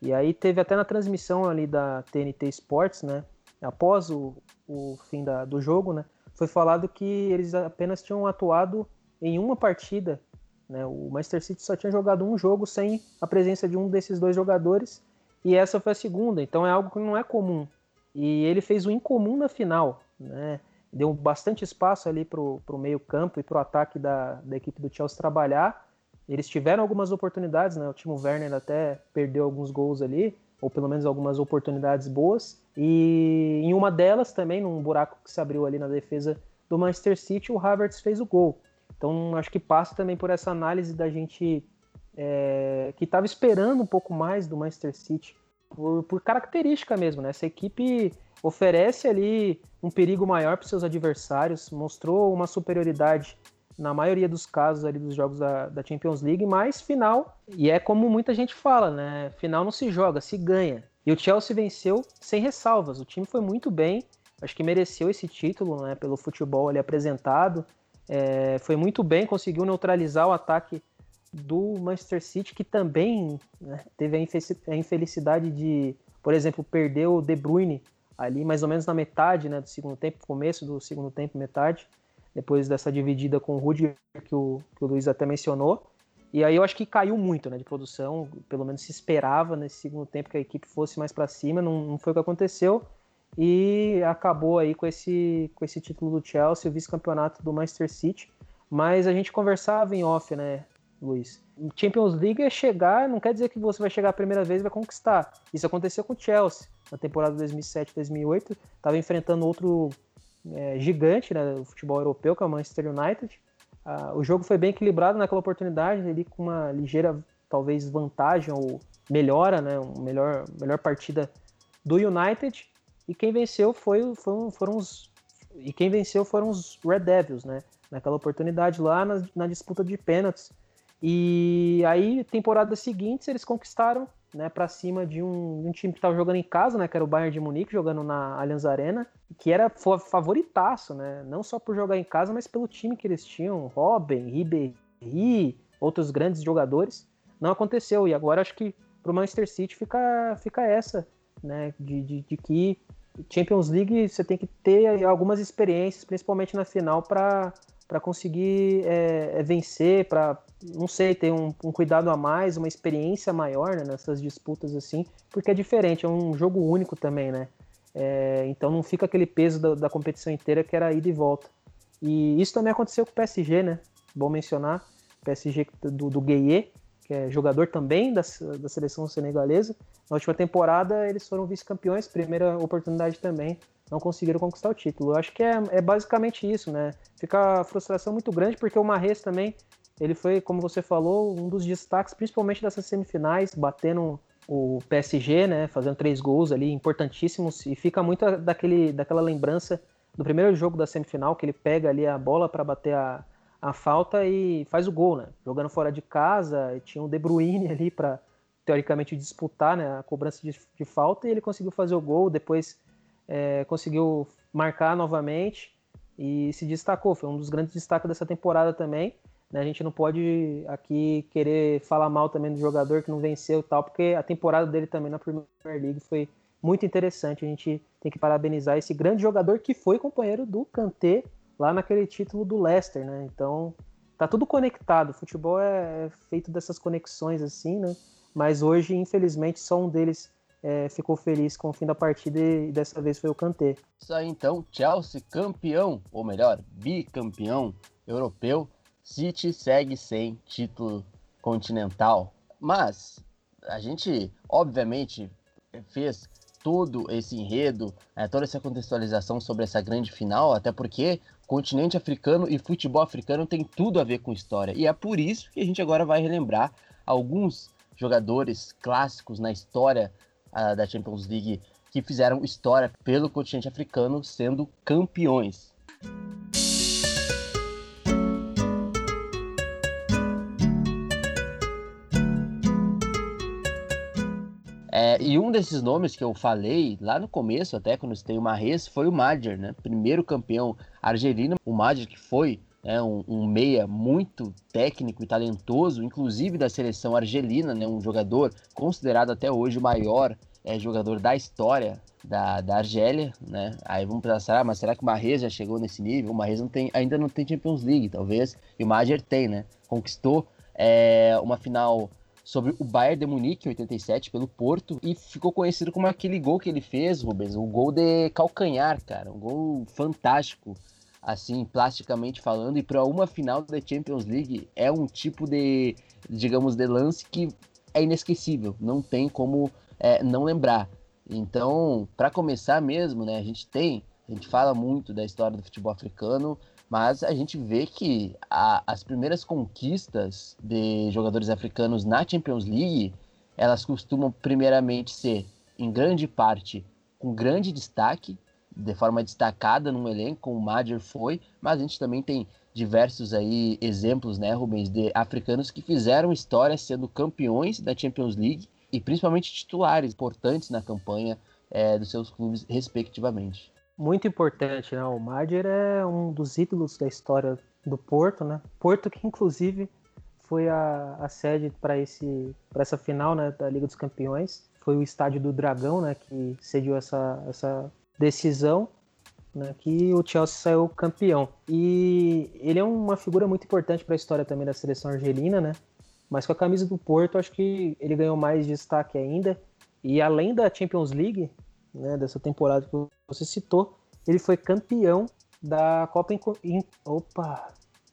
E aí teve até na transmissão ali da TNT Sports, né? Após o, o fim da, do jogo, né? Foi falado que eles apenas tinham atuado em uma partida. Né? O Manchester City só tinha jogado um jogo sem a presença de um desses dois jogadores e essa foi a segunda. Então é algo que não é comum. E ele fez o incomum na final. Né? Deu bastante espaço ali para o meio campo e para o ataque da, da equipe do Chelsea trabalhar. Eles tiveram algumas oportunidades, né? O Timo Werner até perdeu alguns gols ali, ou pelo menos algumas oportunidades boas. E em uma delas também, num buraco que se abriu ali na defesa do Manchester City, o Havertz fez o gol. Então, acho que passa também por essa análise da gente é, que estava esperando um pouco mais do Manchester City, por, por, característica mesmo, né? Essa equipe oferece ali um perigo maior para seus adversários, mostrou uma superioridade na maioria dos casos ali dos jogos da, da, Champions League, mas final, e é como muita gente fala, né? Final não se joga, se ganha. E o Chelsea venceu sem ressalvas. O time foi muito bem, acho que mereceu esse título, né? Pelo futebol ali apresentado. É, foi muito bem, conseguiu neutralizar o ataque do Manchester City, que também né, teve a infelicidade de, por exemplo, perder o De Bruyne ali mais ou menos na metade né, do segundo tempo, começo do segundo tempo, metade, depois dessa dividida com o Rudiger que o, que o Luiz até mencionou. E aí eu acho que caiu muito né, de produção, pelo menos se esperava nesse segundo tempo que a equipe fosse mais para cima, não, não foi o que aconteceu e acabou aí com esse, com esse título do Chelsea, o vice-campeonato do Manchester City. Mas a gente conversava em off, né, Luiz? Champions League é chegar, não quer dizer que você vai chegar a primeira vez e vai conquistar. Isso aconteceu com o Chelsea na temporada 2007-2008, estava enfrentando outro é, gigante né, do futebol europeu, que é o Manchester United. Ah, o jogo foi bem equilibrado naquela oportunidade, ali com uma ligeira, talvez, vantagem ou melhora, né, uma melhor, melhor partida do United. E quem venceu foi, foi, foram os. E quem venceu foram os Red Devils, né? Naquela oportunidade lá na, na disputa de pênaltis. E aí, temporada seguinte, eles conquistaram né, para cima de um, um, time que estava jogando em casa, né, que era o Bayern de Munique, jogando na Allianz Arena, que era favoritaço, né, não só por jogar em casa, mas pelo time que eles tinham, Robin, Ribéry, outros grandes jogadores. Não aconteceu, e agora acho que para o Manchester City fica, fica essa, né, de, de, de que Champions League você tem que ter algumas experiências, principalmente na final, para conseguir é, é vencer, para, não sei, ter um, um, cuidado a mais, uma experiência maior né, nessas disputas assim, porque é diferente, é um jogo único também, né? É, então não fica aquele peso da, da, competição inteira que era ida e volta. E isso também aconteceu com o PSG, né? Bom mencionar, PSG do, do Gueye, que é jogador também da, da seleção senegalesa. Na última temporada eles foram vice-campeões, primeira oportunidade também, não conseguiram conquistar o título. Eu acho que é, é basicamente isso, né? Fica a frustração muito grande porque o Marres também, ele foi, como você falou, um dos destaques, principalmente dessas semifinais, batendo o PSG, né, fazendo três gols ali importantíssimos e fica muito daquele, daquela lembrança do primeiro jogo da semifinal que ele pega ali a bola para bater a, a falta e faz o gol, né? Jogando fora de casa, tinha um De Bruyne ali para teoricamente disputar né, a cobrança de, de, falta e ele conseguiu fazer o gol, depois é, conseguiu marcar novamente e se destacou. Foi um dos grandes destaques dessa temporada também. Né? A gente não pode aqui querer falar mal também do jogador que não venceu e tal, porque a temporada dele também na Premier League foi muito interessante. A gente tem que parabenizar esse grande jogador que foi companheiro do Kanté lá naquele título do Leicester, né? Então tá tudo conectado. O futebol é, é feito dessas conexões assim, né? Mas hoje, infelizmente, só um deles é, ficou feliz com o fim da partida e dessa vez foi o Kanté. Isso aí então, Chelsea campeão, ou melhor, bicampeão europeu. City segue sem título continental. Mas a gente, obviamente, fez todo esse enredo, é, toda essa contextualização sobre essa grande final, até porque continente africano e futebol africano tem tudo a ver com história. E é por isso que a gente agora vai relembrar alguns jogadores clássicos na história uh, da Champions League que fizeram história pelo continente africano sendo campeões. É, e um desses nomes que eu falei lá no começo, até quando citei o Marres, foi o Madjer, né? Primeiro campeão argelino. O Madjer que foi né, um, um, meia muito técnico e talentoso, inclusive da seleção argelina, né, um jogador considerado até hoje o maior é, jogador da história da, da Argélia, né? Aí vamos pensar, ah, mas será que o Marrez já chegou nesse nível? O Marrez não tem, ainda não tem Champions League, talvez, e o Mager tem, né? Conquistou é, uma final sobre o Bayern de Munique em 87 pelo Porto e ficou conhecido como aquele gol que ele fez, Rubens, um gol de calcanhar, cara, um gol fantástico assim, plasticamente falando, e para uma final da Champions League é um tipo de, digamos, de lance que é inesquecível, não tem como é, não lembrar. Então, para começar mesmo, né, a gente tem, a gente fala muito da história do futebol africano, mas a gente vê que a, as primeiras conquistas de jogadores africanos na Champions League, elas costumam primeiramente ser, em grande parte, com grande destaque, de forma destacada num elenco, como o Madger foi, mas a gente também tem diversos aí exemplos, né, Rubens, de africanos que fizeram história sendo campeões da Champions League e principalmente titulares importantes na campanha é, dos seus clubes, respectivamente. Muito importante, né? O Madger é um dos ídolos da história do Porto, né? Porto que inclusive foi a, a sede para esse para essa final, né, da Liga dos Campeões. Foi o estádio do Dragão, né, que cediu essa essa decisão né, que o Chelsea saiu campeão. E ele é uma figura muito importante para a história também da seleção argelina, né? Mas com a camisa do Porto, acho que ele ganhou mais destaque ainda. E além da Champions League, né, dessa temporada que você citou, ele foi campeão da Copa, In... Opa!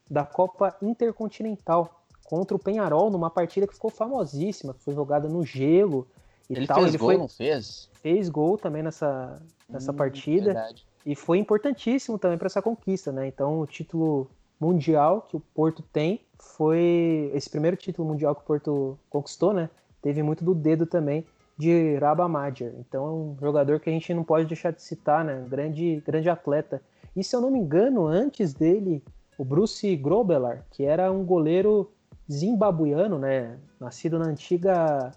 da Copa Intercontinental contra o Penharol numa partida que ficou famosíssima, que foi jogada no gelo e ele tal. Fez ele gol, foi... não fez? Fez gol também nessa, nessa hum, partida. Verdade. E foi importantíssimo também para essa conquista, né? Então, o título mundial que o Porto tem foi esse primeiro título mundial que o Porto conquistou, né? Teve muito do dedo também de Raba Madjer. Então, é um jogador que a gente não pode deixar de citar, né? Grande, grande atleta. E se eu não me engano, antes dele, o Bruce Grobelar, que era um goleiro zimbabuiano, né? Nascido na antiga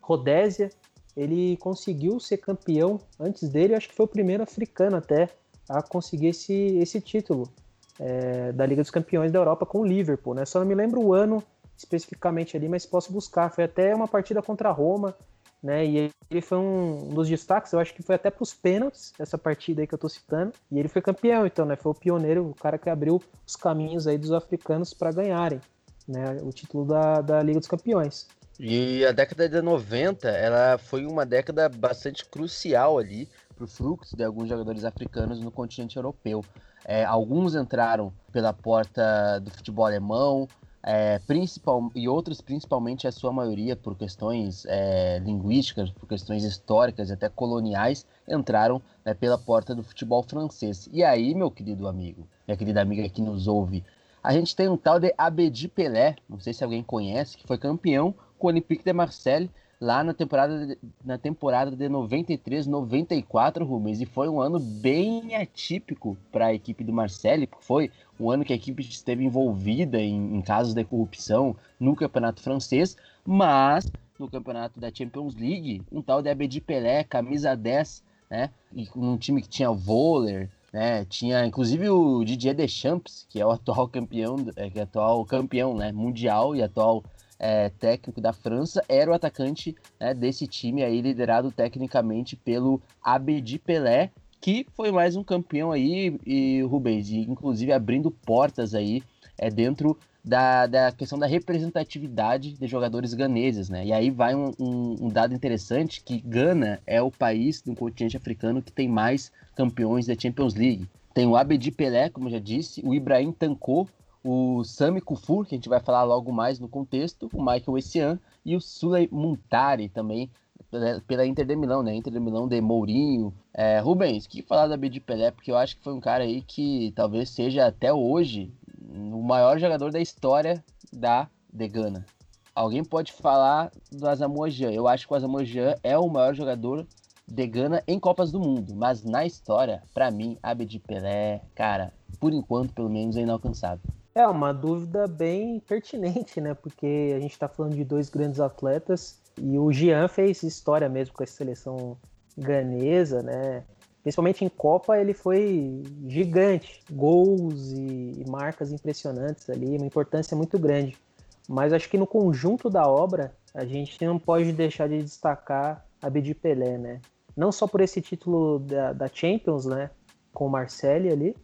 Rodésia, ele conseguiu ser campeão antes dele, acho que foi o primeiro africano até a conseguir esse, esse título é, da Liga dos Campeões da Europa com o Liverpool, né? Só não me lembro o ano especificamente ali, mas posso buscar. Foi até uma partida contra a Roma, né? E ele foi um, dos destaques, eu acho que foi até para os pênaltis, essa partida aí que eu tô citando. E ele foi campeão, então, né? Foi o pioneiro, o cara que abriu os caminhos aí dos africanos para ganharem, né? O título da, da Liga dos Campeões. E a década de 90, ela foi uma década bastante crucial ali para o fluxo de alguns jogadores africanos no continente europeu. É, alguns entraram pela porta do futebol alemão, é, principal, e outros, principalmente a sua maioria, por questões é, linguísticas, por questões históricas e até coloniais, entraram né, pela porta do futebol francês. E aí, meu querido amigo, minha querida amiga que nos ouve, a gente tem um tal de Abedi Pelé, não sei se alguém conhece, que foi campeão com o Olympique de Marseille lá na temporada de, na temporada de 93, 94, Rubens, e foi um ano bem atípico para a equipe do Marcelo, porque foi um ano que a equipe esteve envolvida em, em casos de corrupção no campeonato francês, mas no campeonato da Champions League, um tal de Abedi Pelé, camisa 10, né, e num time que tinha Voller, né, tinha inclusive o Didier Deschamps, que é o atual campeão, é, que é atual campeão, né, mundial e atual é, técnico da França, era o atacante né, desse time aí, liderado tecnicamente pelo Abedi Pelé, que foi mais um campeão aí, e Rubens, e inclusive abrindo portas aí é, dentro da, da questão da representatividade de jogadores ganeses, né? E aí vai um, um, um, dado interessante que Gana é o país do continente africano que tem mais campeões da Champions League. Tem o Abedi Pelé, como eu já disse, o Ibrahim Tancou, o Sami Kufur, que a gente vai falar logo mais no contexto, o Michael Essian e o Suley Muntari também pela Inter de Milão, né? Inter de Milão de Mourinho. É, Rubens, que falar da Abedi Pelé? Porque eu acho que foi um cara aí que talvez seja até hoje o maior jogador da história da de Gana. Alguém pode falar do Asamoah Gyan. Eu acho que o Asamoah Gyan é o maior jogador de Gana em Copas do Mundo, mas na história, para mim, Abedi Pelé, cara, por enquanto, pelo menos, é inalcançável. É uma dúvida bem pertinente, né? Porque a gente está falando de dois grandes atletas e o Jean fez história mesmo com essa seleção ganesa, né? Principalmente em Copa, ele foi gigante. Gols e, marcas impressionantes ali, uma importância muito grande. Mas acho que no conjunto da obra, a gente não pode deixar de destacar a Bedi Pelé, né? Não só por esse título da, da Champions, né? Com o Marcelli ali,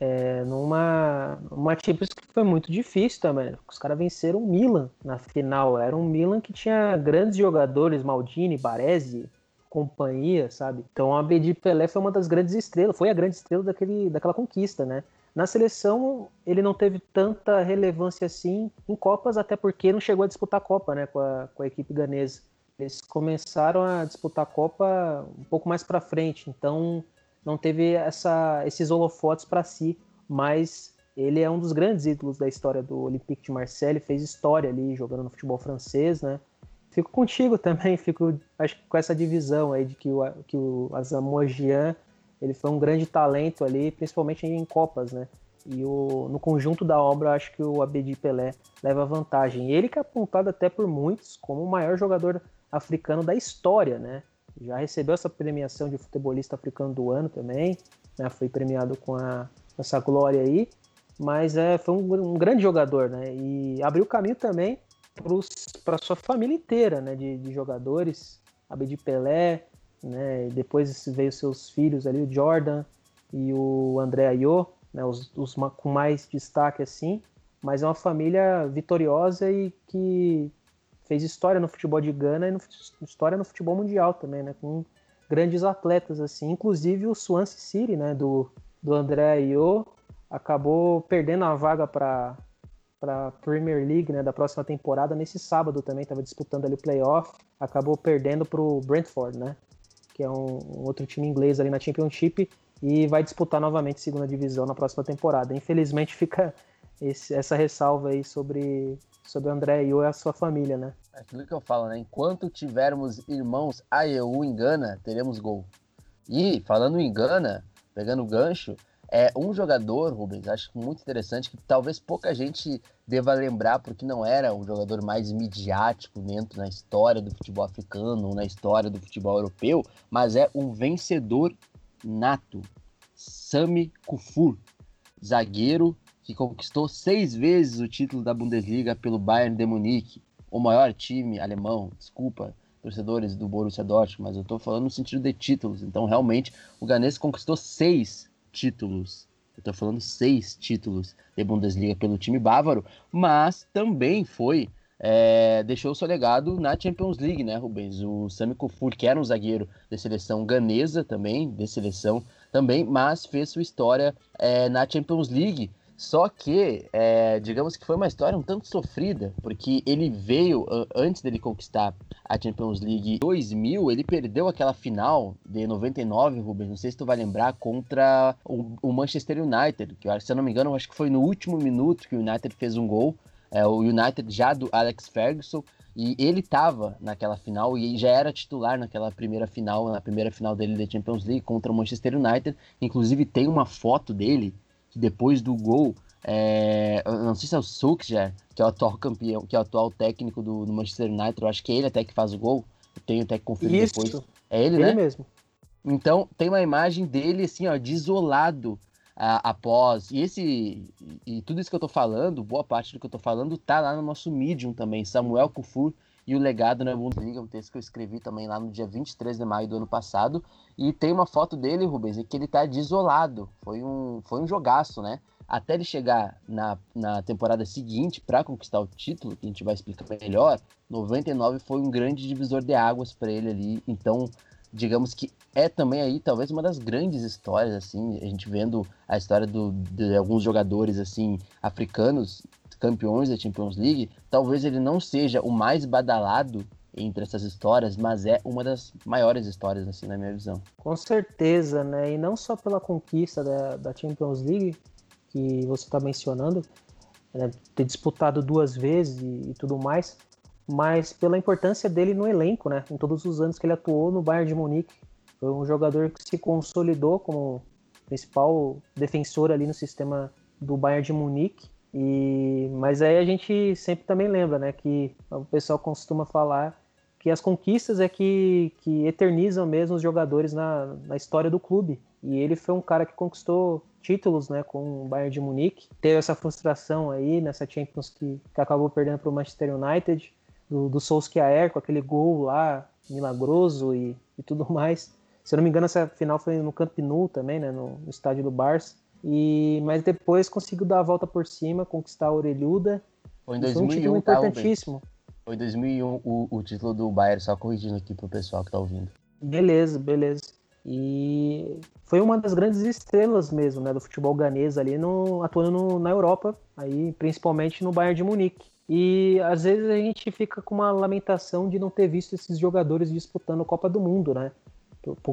é, numa uma Champions que foi muito difícil também. Os caras venceram o Milan na final. Era um Milan que tinha grandes jogadores, Maldini, Baresi, companhia, sabe? Então a Abedi Pelé foi uma das grandes estrelas, foi a grande estrela daquele, daquela conquista, né? Na seleção ele não teve tanta relevância assim em Copas, até porque não chegou a disputar a Copa, né, com a, com a equipe ganesa. Eles começaram a disputar a Copa um pouco mais para frente, então não teve essa, esses holofotes para si, mas ele é um dos grandes ídolos da história do Olympique de Marseille, fez história ali jogando no futebol francês, né? Fico contigo também, fico acho com essa divisão aí de que o, que o Asamoah Gyan, ele foi um grande talento ali, principalmente em Copas, né? E o, no conjunto da obra, acho que o Abedi Pelé leva vantagem. Ele que é apontado até por muitos como o maior jogador africano da história, né? Já recebeu essa premiação de futebolista africano do ano também, né? Foi premiado com a, essa glória aí. Mas é, foi um, um grande jogador, né? E abriu caminho também para sua família inteira, né, de, de jogadores, Abedi Pelé, né, depois veio seus filhos ali, o Jordan e o André Ayo, né, os, os com mais destaque assim, mas é uma família vitoriosa e que fez história no futebol de Gana e no, história no futebol mundial também, né, com grandes atletas assim, inclusive o Swansea City, né, do, do André Ayo, acabou perdendo a vaga para para Premier League né, da próxima temporada. Nesse sábado também, estava disputando ali o playoff, acabou perdendo para o Brentford, né, que é um, um, outro time inglês ali na Championship. E vai disputar novamente segunda divisão na próxima temporada. Infelizmente fica esse, essa ressalva aí sobre sobre o André Io e a sua família, né? É aquilo que eu falo, né? Enquanto tivermos irmãos Aeu em Gana, teremos gol. E falando em Gana, pegando o gancho, é um jogador, Rubens, acho muito interessante, que talvez pouca gente deva lembrar, porque não era o jogador mais midiático dentro na história do futebol africano, na história do futebol europeu, mas é um vencedor nato. Sami Kufur, zagueiro que conquistou seis vezes o título da Bundesliga pelo Bayern de Munique, o maior time alemão, desculpa, torcedores do Borussia Dortmund, mas eu estou falando no sentido de títulos. Então, realmente, o Ganês conquistou seis títulos. Eu tô falando seis títulos de Bundesliga pelo time bávaro, mas também foi é, deixou seu legado na Champions League, né, Rubens? O Sami Kufur, que era um zagueiro de seleção ganesa também, de seleção também, mas fez sua história é, na Champions League só que, é, digamos que foi uma história um tanto sofrida, porque ele veio, antes dele conquistar a Champions League 2000, ele perdeu aquela final de 99, Rubens, não sei se tu vai lembrar, contra o, Manchester United, que se eu não me engano, acho que foi no último minuto que o United fez um gol, é, o United já do Alex Ferguson, E ele estava naquela final e já era titular naquela primeira final, na primeira final dele da Champions League contra o Manchester United. Inclusive tem uma foto dele que depois do gol, é, não sei se é o Solskjaer, que é o atual campeão, que é o atual técnico do, do Manchester United, eu acho que é ele até que faz o gol. Eu tenho até que conferir Isso. depois. É ele, ele né? Mesmo. Então tem uma imagem dele assim, ó, desolado após. E esse e tudo isso que eu tô falando, boa parte do que eu tô falando, tá lá no nosso Medium também, Samuel Kufur e o legado na Bundesliga, um texto que eu escrevi também lá no dia 23 de maio do ano passado. E tem uma foto dele, Rubens, em que ele tá desolado. Foi um, foi um jogaço, né? Até ele chegar na, na temporada seguinte para conquistar o título, que a gente vai explicar melhor, 99 foi um grande divisor de águas para ele ali. Então, digamos que é também aí talvez uma das grandes histórias assim a gente vendo a história do, de alguns jogadores assim africanos campeões da Champions League talvez ele não seja o mais badalado entre essas histórias mas é uma das maiores histórias assim na minha visão com certeza né e não só pela conquista da, da Champions League que você está mencionando né, ter disputado duas vezes e, e tudo mais mas pela importância dele no elenco, né? Em todos os anos que ele atuou no Bayern de Munique. Foi um jogador que se consolidou como principal defensor ali no sistema do Bayern de Munique. E, mas aí a gente sempre também lembra, né, que o pessoal costuma falar que as conquistas é que, que eternizam mesmo os jogadores na, na história do clube. E ele foi um cara que conquistou títulos, né, com o Bayern de Munique. Teve essa frustração aí nessa Champions que, que acabou perdendo para o Manchester United do, do Solskjaer com aquele gol lá milagroso e, e tudo mais. Se eu não me engano, essa final foi no Camp Nou também, né, no, no estádio do Barça. E, mas depois conseguiu dar a volta por cima, conquistar a orelhuda. Foi em 2001, foi um título tá, importantíssimo. Foi em 2001 o, o título do Bayern, só corrigindo aqui pro pessoal que tá ouvindo. Beleza, beleza. E foi uma das grandes estrelas mesmo, né, do futebol ganês ali, no, atuando no, na Europa, aí principalmente no Bayern de Munique. E às vezes a gente fica com uma lamentação de não ter visto esses jogadores disputando a Copa do Mundo, né?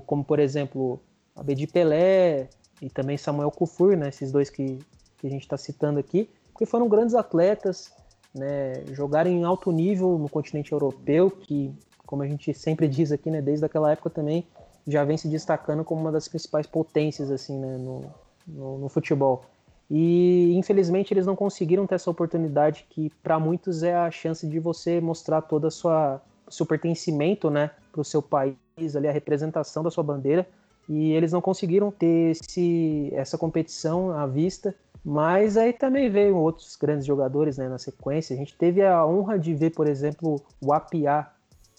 Como, por exemplo, Abedi Pelé e também Samuel Kufur, né? Esses dois que, que a gente está citando aqui, porque foram grandes atletas, né? Jogaram em alto nível no continente europeu, que, como a gente sempre diz aqui, né? Desde aquela época também já vem se destacando como uma das principais potências, assim, né? no, no, no futebol. E infelizmente eles não conseguiram ter essa oportunidade que para muitos é a chance de você mostrar toda a sua seu pertencimento, né, para o seu país, ali a representação da sua bandeira. E eles não conseguiram ter esse, essa competição à vista. Mas aí também veio outros grandes jogadores né, na sequência. A gente teve a honra de ver, por exemplo, o Apiá,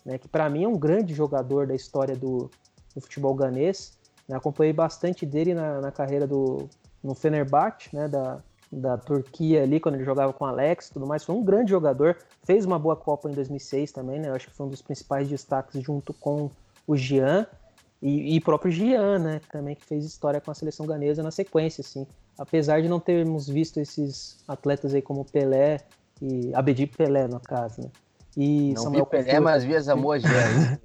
né, que para mim é um grande jogador da história do, do futebol ganês. Acompanhei bastante dele na, na carreira do, no Fenerbahçe, né, da, da Turquia ali, quando ele jogava com Alex tudo mais. Foi um grande jogador, fez uma boa Copa em 2006 também, né? Acho que foi um dos principais destaques junto com o Gian e, e próprio Gian, né? Também que fez história com a seleção ganesa na sequência, assim. Apesar de não termos visto esses atletas aí como Pelé e Abedi Pelé, no caso, né? E não Samuel vi Pelé, Coutinho... mas vi Gian.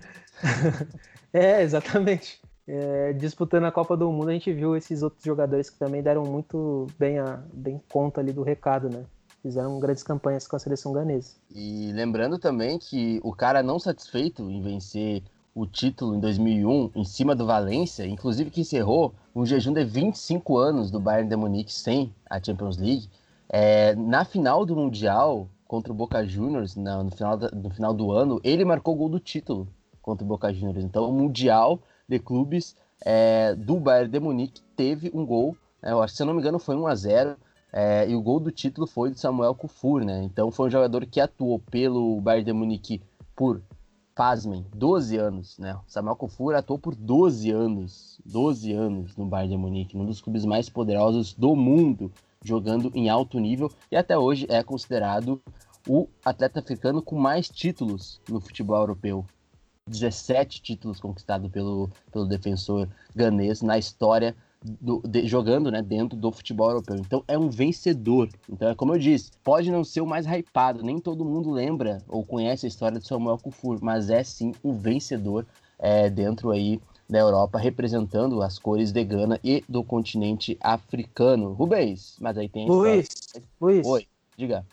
é, exatamente é, disputando a Copa do Mundo, a gente viu esses outros jogadores que também deram muito bem, a, bem conta ali do recado, né? Fizeram grandes campanhas com a seleção ganesa. E lembrando também que o cara não satisfeito em vencer o título em 2001 em cima do Valência, inclusive que encerrou um jejum de 25 anos do Bayern de Munique sem a Champions League, é, na final do Mundial contra o Boca Juniors, no, final da, no final do ano, ele marcou o gol do título contra o Boca Juniors. Então, o Mundial de clubes é, do Bayern de Munique teve um gol, é, eu acho, se eu não me engano foi 1 a 0 é, e o gol do título foi de Samuel Kufur, né? Então foi um jogador que atuou pelo Bayern de Munique por, pasmem, 12 anos, né? Samuel Kufur atuou por 12 anos, 12 anos no Bayern de Munique, um dos clubes mais poderosos do mundo, jogando em alto nível e até hoje é considerado o atleta africano com mais títulos no futebol europeu. 17 títulos conquistados pelo, pelo defensor ganês na história do, de, jogando né, dentro do futebol europeu. Então é um vencedor. Então é como eu disse, pode não ser o mais hypado, nem todo mundo lembra ou conhece a história de Samuel Kufur, mas é sim um vencedor é, dentro aí da Europa, representando as cores de Gana e do continente africano. Rubens, mas aí tem Luiz, Luiz. Oi, diga.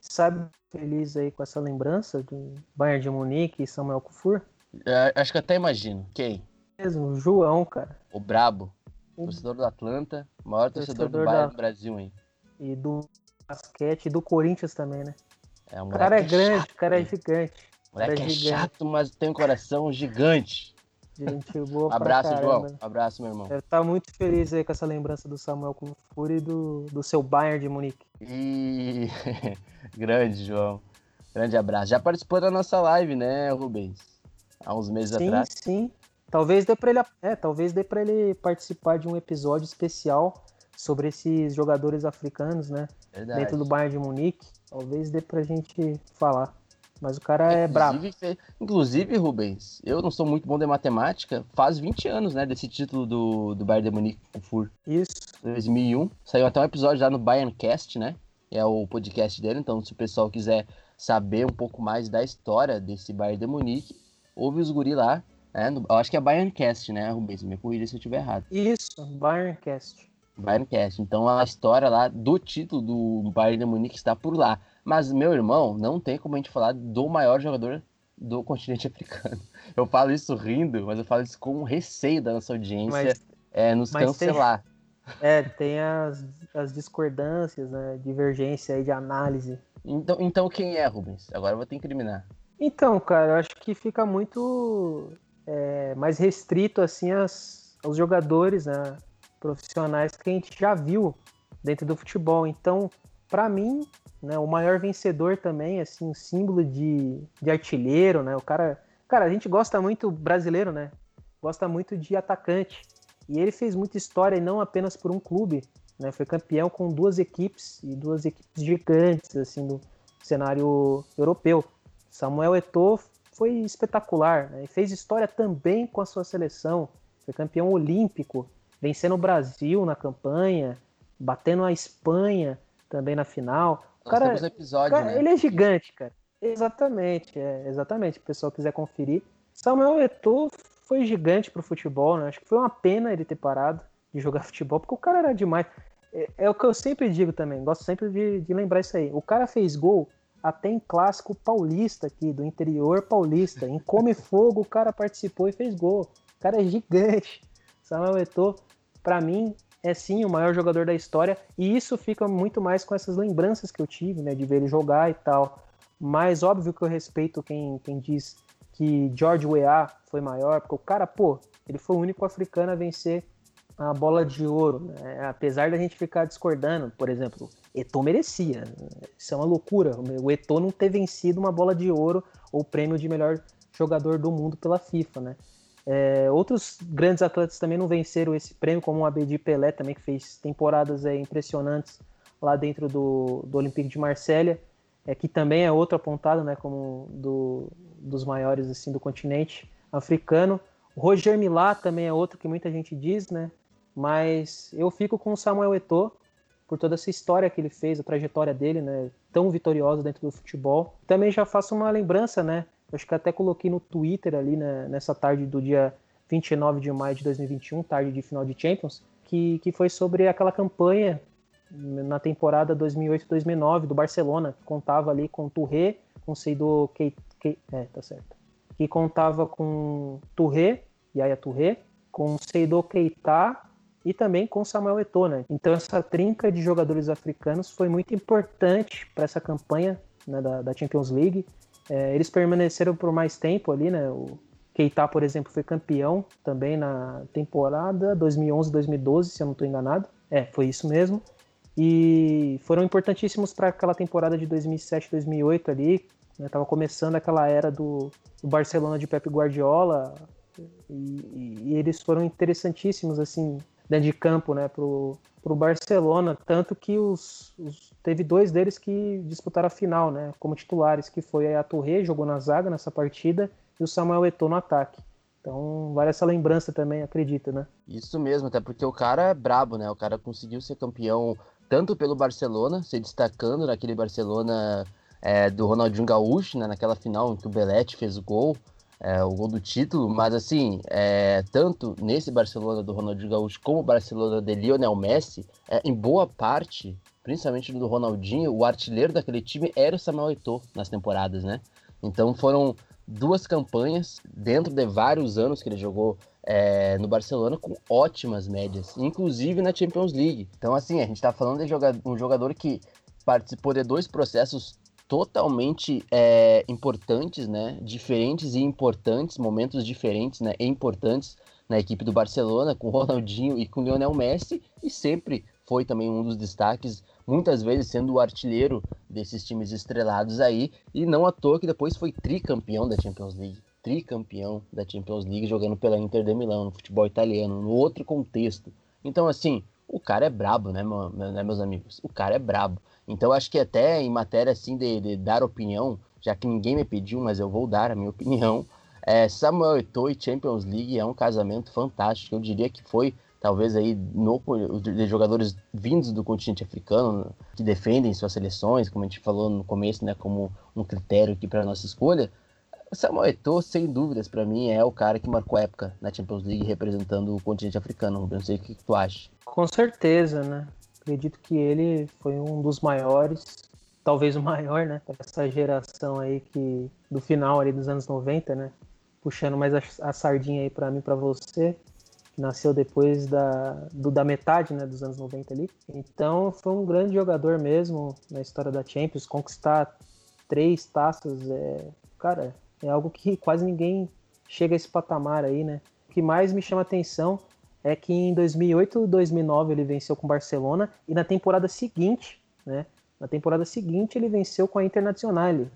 Sabe feliz aí com essa lembrança do Bayern de Munique e Samuel Kufur? É, acho que até imagino. Quem? Mesmo, João, cara. O Brabo. O- Torcedor do Atlanta, maior torcedor, do Torcedor Bayern da- do Brasil, hein? E do basquete e do Corinthians também, né? É, um O cara é moleque grande, chato, o cara é gigante. Moleque cara é é chato, mas tem um coração gigante. Gente boa Abraço, caramba. João. Abraço, meu irmão. Deve estar muito feliz aí com essa lembrança do Samuel Kufur e do, do seu Bayern de Munique. E grande, João. Grande abraço. Já participou da nossa live, né, Rubens? Há uns meses Sim, atrás. sim. Talvez dê para ele, é, talvez dê para ele participar de um episódio especial sobre esses jogadores africanos, né? Verdade. Dentro do Bayern de Munique. Talvez dê pra gente falar. Mas o cara é brabo. Inclusive, Rubens, eu não sou muito bom de matemática. Faz 20 anos, né, desse título do, do Bayern de Munique com o Fur. Isso. 2001. Saiu até um episódio lá no Bayerncast, né? É o podcast dele. Então, se o pessoal quiser saber um pouco mais da história desse Bayern de Munique, ouve os guri lá. No- eu acho que é Bayerncast, né, Rubens? Me corrija se eu estiver errado. Isso, Bayerncast. Bayerncast. Então, a história lá do título do Bayern de Munique está por lá. Mas, meu irmão, não tem como a gente falar do maior jogador do continente africano. Eu falo isso rindo, mas eu falo isso com receio da nossa audiência Mas é, nos mas tem- cancelar. é, tem as, as discordâncias, né? Divergência aí de análise. Então, então quem é, Rubens? Agora eu vou te incriminar. Então, cara, eu acho que fica muito é, mais restrito assim as, aos jogadores né, profissionais que a gente já viu dentro do futebol. Então, pra mim, né, o maior vencedor também, assim, um símbolo de, de artilheiro, né? O cara, cara, a gente gosta muito brasileiro, né? Gosta muito de atacante. E ele fez muita história e não apenas por um clube, né? Foi campeão com duas equipes e duas equipes gigantes assim do cenário europeu. Samuel Eto'o foi espetacular, né? E fez história também com a sua seleção. Foi campeão olímpico, vencendo o Brasil na campanha, batendo a Espanha também na final. O cara, episódio, cara, né? ele é gigante, cara. Exatamente, é, exatamente. Se o pessoal quiser conferir. Samuel Eto'o foi gigante pro futebol, né? Acho que foi uma pena ele ter parado de jogar futebol, porque o cara era demais. É, é o que eu sempre digo também, gosto sempre de, de lembrar isso aí. O cara fez gol até em clássico paulista aqui, do interior paulista. Em Come Fogo, o cara participou e fez gol. O cara é gigante. Samuel Eto'o, pra mim, é sim o maior jogador da história. E isso fica muito mais com essas lembranças que eu tive, né? De ver ele jogar e tal. Mas óbvio que eu respeito quem, quem diz que George Weah foi maior, porque o cara, pô, ele foi o único africano a vencer a bola de ouro. Né? Apesar da gente ficar discordando, por exemplo, Eto'o merecia. Isso é uma loucura. O Eto'o não ter vencido uma bola de ouro ou prêmio de melhor jogador do mundo pela FIFA, né? É, outros grandes atletas também não venceram esse prêmio, como o Abedi Pelé também, que fez temporadas é, impressionantes lá dentro do, do Olympique de Marselha, é, que também é outro apontado né, como do, dos maiores assim do continente africano. O Roger Milá também é outro que muita gente diz, né? Mas eu fico com o Samuel Eto'o por toda essa história que ele fez, a trajetória dele, né? Tão vitoriosa dentro do futebol. Também já faço uma lembrança, né? Acho que até coloquei no Twitter ali né, nessa tarde do dia 29 de maio de 2021, tarde de final de Champions, que, que foi sobre aquela campanha na temporada 2008-2009 do Barcelona, que contava ali com Touré, com Seydou Keita, é, tá certo. Que contava com Touré, Yaya Touré, com Seydou Keita e também com Samuel Eto'o, né? Então essa trinca de jogadores africanos foi muito importante para essa campanha né, da, da, Champions League. É, eles permaneceram por mais tempo ali, né? O Keita, por exemplo, foi campeão também na temporada 2011-2012, se eu não estou enganado. É, foi isso mesmo. E foram importantíssimos para aquela temporada de 2007-2008 ali. Né? Tava começando aquela era do, do Barcelona de Pep Guardiola. E, e, e, eles foram interessantíssimos, assim, dentro de campo, né, pro, pro Barcelona, tanto que os, os, teve dois deles que disputaram a final, né, como titulares, que foi a Torre, jogou na zaga nessa partida, e o Samuel Eto'o no ataque. Então, vale essa lembrança também, acredita, né? Isso mesmo, até porque o cara é brabo, né? O cara conseguiu ser campeão tanto pelo Barcelona, se destacando naquele Barcelona é, do Ronaldinho Gaúcho, né, naquela final em que o Belete fez o gol, é, o gol do título, mas assim, é, tanto nesse Barcelona do Ronaldinho Gaúcho como o Barcelona de Lionel Messi, é, em boa parte, principalmente do Ronaldinho, o artilheiro daquele time era o Samuel Eto'o nas temporadas, né? Então foram duas campanhas dentro de vários anos que ele jogou é, no Barcelona com ótimas médias, inclusive na Champions League. Então, assim, a gente está falando de um jogador que participou de dois processos totalmente é, importantes, né? Diferentes e importantes, momentos diferentes, né? E importantes na equipe do Barcelona, com Ronaldinho e com Lionel Messi, e sempre foi também um dos destaques, muitas vezes sendo o artilheiro desses times estrelados aí, e não à toa que depois foi tricampeão da Champions League. Tricampeão da Champions League jogando pela Inter de Milão, no futebol italiano, no outro contexto. Então, assim, o cara é brabo, né, né meus amigos? O cara é brabo. Então, acho que até em matéria assim de, de dar opinião, já que ninguém me pediu, mas eu vou dar a minha opinião, é, Samuel Eto'o e Champions League é um casamento fantástico. Eu diria que foi talvez aí no, de jogadores vindos do continente africano que defendem suas seleções, como a gente falou no começo, né, como um critério aqui para nossa escolha. Samuel Eto'o, sem dúvidas, para mim é o cara que marcou época na Champions League representando o continente africano. Não sei o que tu acha. Com certeza, né? Acredito que ele foi um dos maiores, talvez o maior, né? Essa geração aí que do final ali dos anos 90, né? Puxando mais a, a sardinha aí para mim, para você nasceu depois da, do, da metade né, dos anos 90 ali. Então foi um grande jogador mesmo na história da Champions. Conquistar três taças, é, cara, é algo que quase ninguém chega a esse patamar aí, né? O que mais me chama atenção é que em 2008 e 2009 ele venceu com o Barcelona e na temporada seguinte, né? Na temporada seguinte ele venceu com a Internazionale.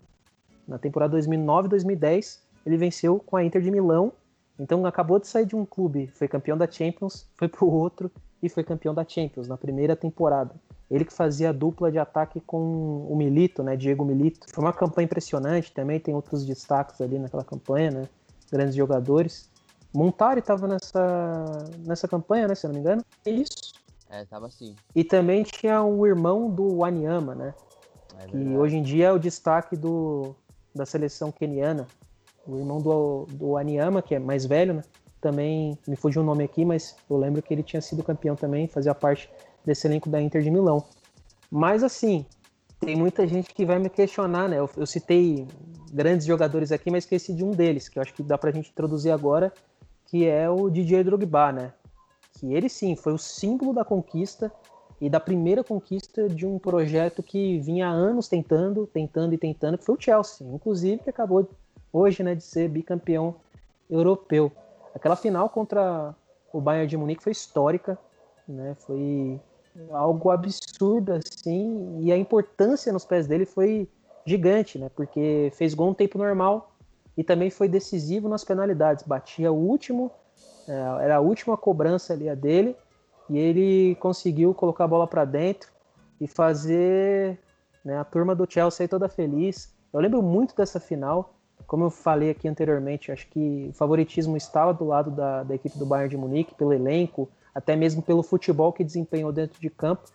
Na temporada 2009 e 2010 ele venceu com a Inter de Milão então acabou de sair de um clube, foi campeão da Champions, foi pro outro e foi campeão da Champions na primeira temporada. Ele que fazia a dupla de ataque com o Milito, né, Diego Milito. Foi uma campanha impressionante também, tem outros destaques ali naquela campanha, né, grandes jogadores. Montari estava nessa, nessa campanha, né, se eu não me engano. É isso. É, tava sim. E também tinha o irmão do Wanyama, né, é que hoje em dia é o destaque do, da seleção keniana, o irmão do, do que é mais velho, né? Também me fugiu o nome aqui, mas eu lembro que ele tinha sido campeão também, fazia parte desse elenco da Inter de Milão. Mas assim, tem muita gente que vai me questionar, né? Eu, eu citei grandes jogadores aqui, mas esqueci de um deles, que eu acho que dá pra gente introduzir agora, que é o Didier Drogba, né? Que ele sim foi o símbolo da conquista e da primeira conquista de um projeto que vinha há anos tentando, tentando e tentando, que foi o Chelsea, inclusive que acabou hoje, né, de ser bicampeão europeu. Aquela final contra o Bayern de Munique foi histórica, né? Foi algo absurdo assim, e a importância nos pés dele foi gigante, né? Porque fez gol no tempo normal e também foi decisivo nas penalidades. Batia o último, é, era a última cobrança ali a dele e ele conseguiu colocar a bola para dentro e fazer né, a turma do Chelsea toda feliz. Eu lembro muito dessa final. Como eu falei aqui anteriormente, acho que o favoritismo estava do lado da, da equipe do Bayern de Munique, pelo elenco, até mesmo pelo futebol que desempenhou dentro de campo.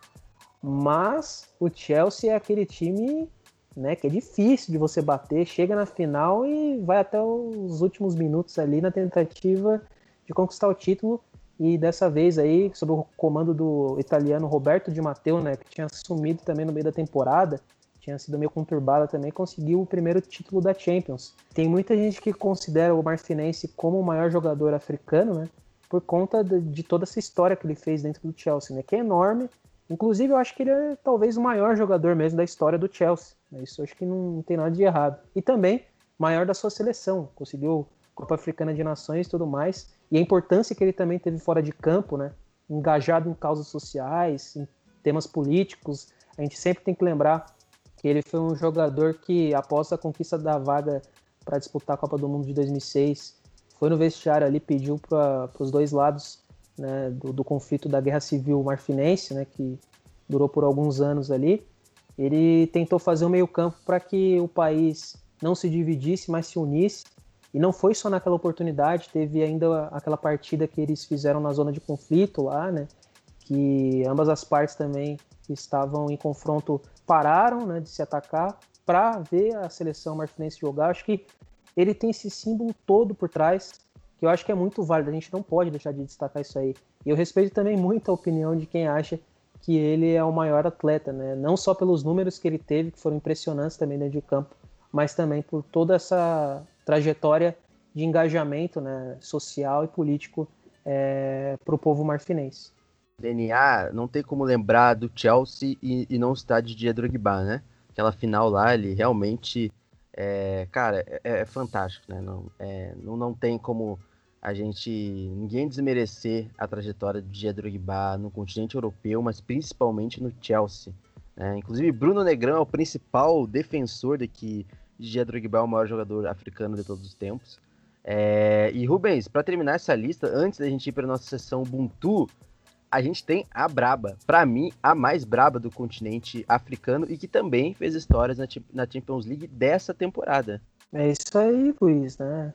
Mas o Chelsea é aquele time né, que é difícil de você bater, chega na final e vai até os últimos minutos ali na tentativa de conquistar o título. E dessa vez aí, sob o comando do italiano Roberto Di Matteo, né, que tinha assumido também no meio da temporada, tinha sido meio conturbada também, conseguiu o primeiro título da Champions. Tem muita gente que considera o Marfinense como o maior jogador africano, né? Por conta de, de, toda essa história que ele fez dentro do Chelsea, né? Que é enorme. Inclusive, eu acho que ele é talvez o maior jogador mesmo da história do Chelsea. Né? Isso eu acho que não, não tem nada de errado. E também maior da sua seleção. Conseguiu Copa Africana de Nações e tudo mais. E a importância que ele também teve fora de campo, né? Engajado em causas sociais, em temas políticos. A gente sempre tem que lembrar que ele foi um jogador que, após a conquista da vaga para disputar a Copa do Mundo de 2006, foi no vestiário ali, pediu para os dois lados né, do, do, conflito da Guerra Civil Marfinense, né, que durou por alguns anos ali. Ele tentou fazer um meio-campo para que o país não se dividisse, mas se unisse. E não foi só naquela oportunidade, teve ainda aquela partida que eles fizeram na zona de conflito lá, né? Que ambas as partes também estavam em confronto pararam né, de se atacar para ver a seleção marfinense jogar. Acho que ele tem esse símbolo todo por trás, que eu acho que é muito válido. A gente não pode deixar de destacar isso aí. E eu respeito também muito a opinião de quem acha que ele é o maior atleta, né? Não só pelos números que ele teve, que foram impressionantes também dentro de campo, mas também por toda essa trajetória de engajamento né, social e político é, para o povo marfinense. DNA, não tem como lembrar do Chelsea e, e não estar de Didier Drogba, né? Aquela final lá, ele realmente, é, cara, é, é, fantástico, né? Não, é, não, não tem como a gente, ninguém desmerecer a trajetória de Didier Drogba no continente europeu, mas principalmente no Chelsea. Né? Inclusive, Bruno Negrão é o principal defensor de que Didier Drogba é o maior jogador africano de todos os tempos. É, e Rubens, para terminar essa lista, antes da gente ir para nossa sessão Ubuntu, a gente tem a braba, para mim a mais braba do continente africano e que também fez histórias na, Champions League dessa temporada. É isso aí, Luiz, né?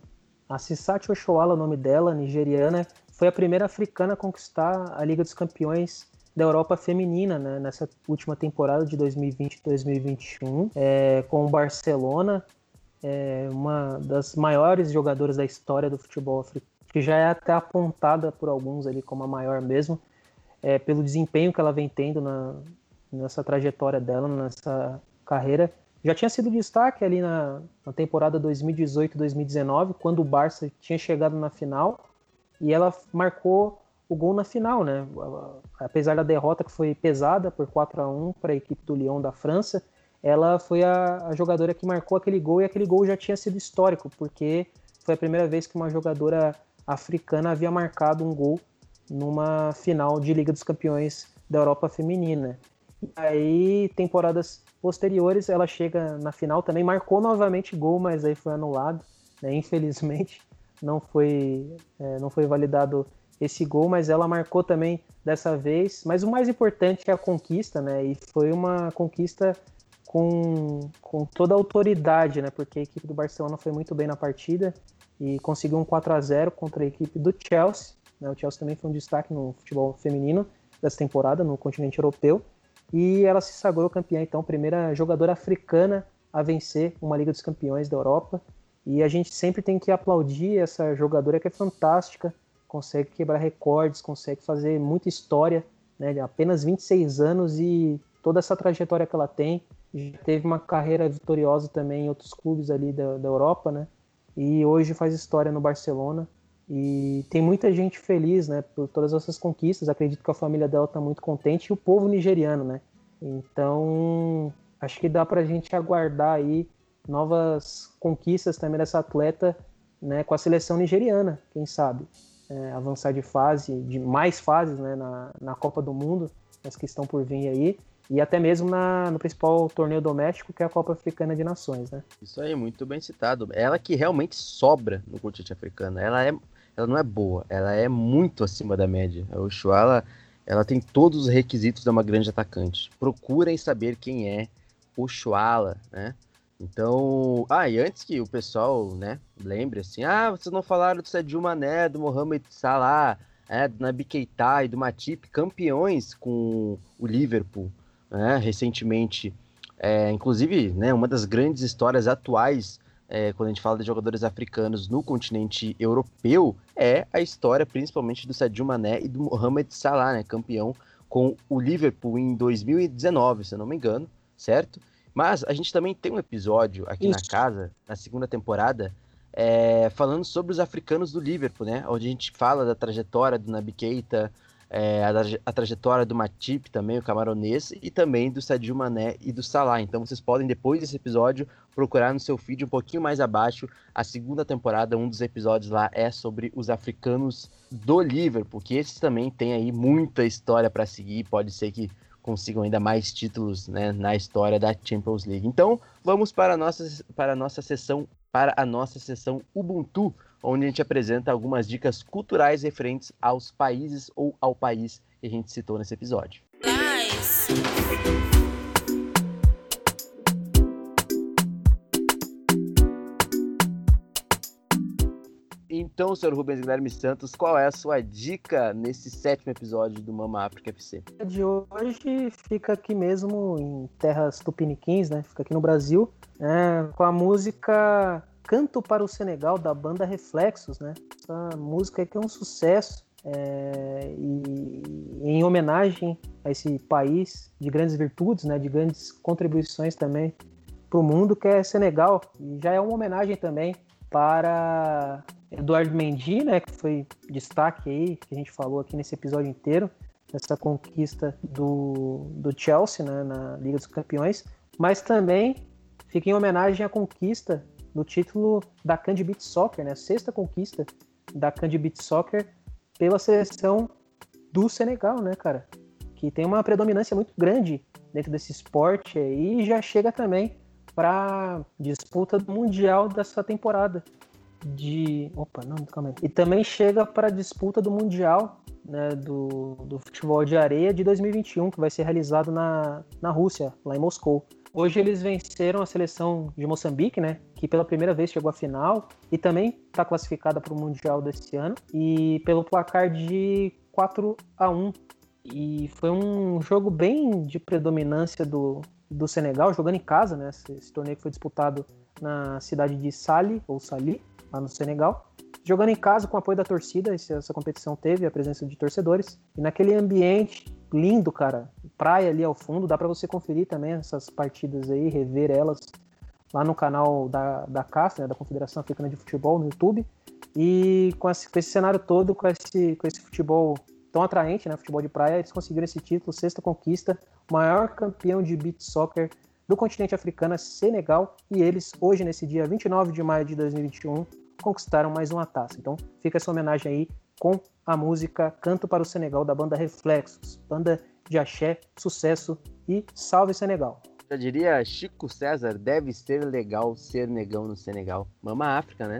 A Sisati Oshoala, o nome dela, nigeriana, foi a primeira africana a conquistar a Liga dos Campeões da Europa feminina né, nessa última temporada de 2020-2021 é, com o Barcelona é uma das maiores jogadoras da história do futebol africano, que já é até apontada por alguns ali como a maior mesmo, é, pelo desempenho que ela vem tendo na, nessa trajetória dela, nessa carreira. Já tinha sido destaque ali na, na temporada 2018-2019, quando o Barça tinha chegado na final, e ela marcou o gol na final, né? Apesar da derrota que foi pesada por 4 a 1 para a equipe do Lyon da França, ela foi a, a, jogadora que marcou aquele gol e aquele gol já tinha sido histórico, porque foi a primeira vez que uma jogadora africana havia marcado um gol numa final de Liga dos Campeões da Europa Feminina. E aí, temporadas posteriores, ela chega na final também, marcou novamente gol, mas aí foi anulado, né? infelizmente não foi, é, não foi validado esse gol, mas ela marcou também dessa vez. Mas o mais importante é a conquista, né? E foi uma conquista com, com toda a autoridade, né? Porque a equipe do Barcelona foi muito bem na partida e conseguiu um 4 a 0 contra a equipe do Chelsea. Né? O Chelsea também foi um destaque no futebol feminino dessa temporada no continente europeu. E ela se sagrou campeã, então, primeira jogadora africana a vencer uma Liga dos Campeões da Europa. E a gente sempre tem que aplaudir essa jogadora que é fantástica, consegue quebrar recordes, consegue fazer muita história, né? apenas 26 anos e toda essa trajetória que ela tem já teve uma carreira vitoriosa também em outros clubes ali da, da Europa, né? E hoje faz história no Barcelona. E tem muita gente feliz, né, por todas essas conquistas. Acredito que a família dela está muito contente e o povo nigeriano, né? Então, acho que dá para a gente aguardar aí novas conquistas também dessa atleta, né, com a seleção nigeriana, quem sabe. É, avançar de fase, de mais fases, né, na, na Copa do Mundo, as que estão por vir aí e até mesmo na, no principal torneio doméstico, que é a Copa Africana de Nações, né? Isso aí, muito bem citado. Ela que realmente sobra no continente africano. Ela, é, ela não é boa, ela é muito acima da média. A Oshuala, ela tem todos os requisitos de uma grande atacante. Procurem saber quem é Oshuala, né? Então, ah, e antes que o pessoal, né, lembre assim, ah, vocês não falaram do Sadio Mané, do Mohamed Salah, é, do Nabi Keita e do Matip, campeões com o Liverpool né, recentemente. É, inclusive, né, uma das grandes histórias atuais, é, quando a gente fala de jogadores africanos no continente europeu, é a história principalmente do Sadio Mané e do Mohamed Salah, né, campeão com o Liverpool em 2019, se eu não me engano, certo? Mas a gente também tem um episódio aqui Isso. na casa, na segunda temporada, é, falando sobre os africanos do Liverpool, né? Onde a gente fala da trajetória do Naby Keita, é, a, a, trajetória do Matip também, o camaronês, e também do Sadio Mané e do Salah. Então vocês podem, depois desse episódio, procurar no seu feed um pouquinho mais abaixo a segunda temporada. Um dos episódios lá é sobre os africanos do Liverpool, que esses também tem aí muita história para seguir. Pode ser que consigam ainda mais títulos né, na história da Champions League. Então vamos para a nossa, para a nossa sessão, para a nossa sessão Ubuntu onde a gente apresenta algumas dicas culturais referentes aos países ou ao país que a gente citou nesse episódio. Nice. Então, senhor Rubens Guilherme Santos, qual é a sua dica nesse sétimo episódio do Mama África FC? De hoje fica aqui mesmo em terras tupiniquins, né? Fica aqui no Brasil, né? com a música Canto para o Senegal, da banda Reflexos, né? Essa música aqui é um sucesso. É, e, em homenagem a esse país de grandes virtudes, né, de grandes contribuições também para o mundo, que é Senegal. E já é uma homenagem também para Eduardo Mendy, né, que foi destaque aí, que a gente falou aqui nesse episódio inteiro, essa conquista do, do Chelsea né, na Liga dos Campeões, mas também fica em homenagem à conquista do título da Candy Beach Soccer, né, sexta conquista da Candy Beach Soccer pela seleção do Senegal, né, cara? Que tem uma predominância muito grande dentro desse esporte e já chega também para disputa do mundial dessa temporada de opa não calma aí. e também chega para a disputa do mundial né, do, do futebol de areia de 2021 que vai ser realizado na, na Rússia lá em Moscou Hoje eles venceram a seleção de Moçambique, né? Que pela primeira vez chegou à final e também está classificada para o Mundial desse ano. E pelo placar de 4 a 1 E foi um jogo bem de predominância do, do Senegal, jogando em casa, né? Esse, esse torneio foi disputado na cidade de Sali, ou Sali, lá no Senegal. Jogando em casa com apoio da torcida, essa competição teve a presença de torcedores. E naquele ambiente lindo, cara, praia ali ao fundo, dá para você conferir também essas partidas aí, rever elas lá no canal da, da CAF, né, da Confederação Africana de Futebol, no YouTube. E com esse, com esse cenário todo, com esse, com esse futebol tão atraente, né, futebol de praia, eles conseguiram esse título, sexta conquista, maior campeão de beach soccer do continente africano, Senegal, e eles, hoje, nesse dia 29 de maio de 2021, conquistaram mais uma taça. Então, fica essa homenagem aí com a música Canto para o Senegal, da banda Reflexos, banda de axé, sucesso e salve Senegal. Já diria Chico César, deve ser legal ser negão no Senegal. Mama África, né?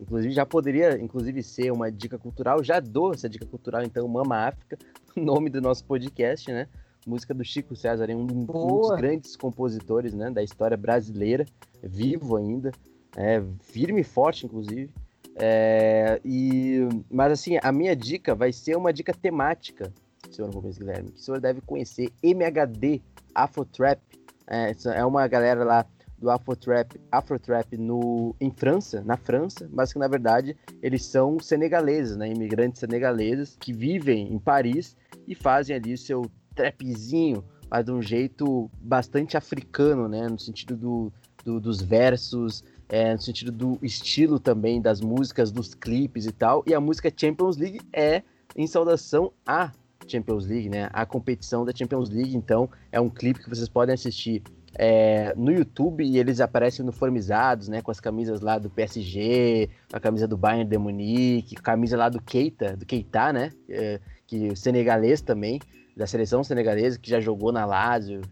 Inclusive já poderia, inclusive, ser uma dica cultural. Já dou essa dica cultural, então, Mama África, o nome do nosso podcast, né? Música do Chico César, um, um dos grandes compositores né, da história brasileira, vivo ainda, é, firme e forte, inclusive. É, e, mas assim, a minha dica vai ser uma dica temática senhor Rubens Guilherme, que o senhor deve conhecer MHD Afrotrap. É, é uma galera lá do Afrotrap, Afrotrap no, em França, na França, mas que na verdade eles são senegaleses, né? Imigrantes senegaleses que vivem em Paris e fazem ali o seu trapzinho, mas de um jeito bastante africano, né? No sentido do, do dos versos, é, no sentido do estilo também das músicas, dos clipes e tal. E a música Champions League é em saudação a Champions League, né? A competição da Champions League, então, é um clipe que vocês podem assistir é, no YouTube e eles aparecem uniformizados, né? Com as camisas lá do PSG, a camisa do Bayern de Munique, camisa lá do Keita, do Keita, né? É, que senegalês também, da seleção senegalesa, que já jogou na Lazio,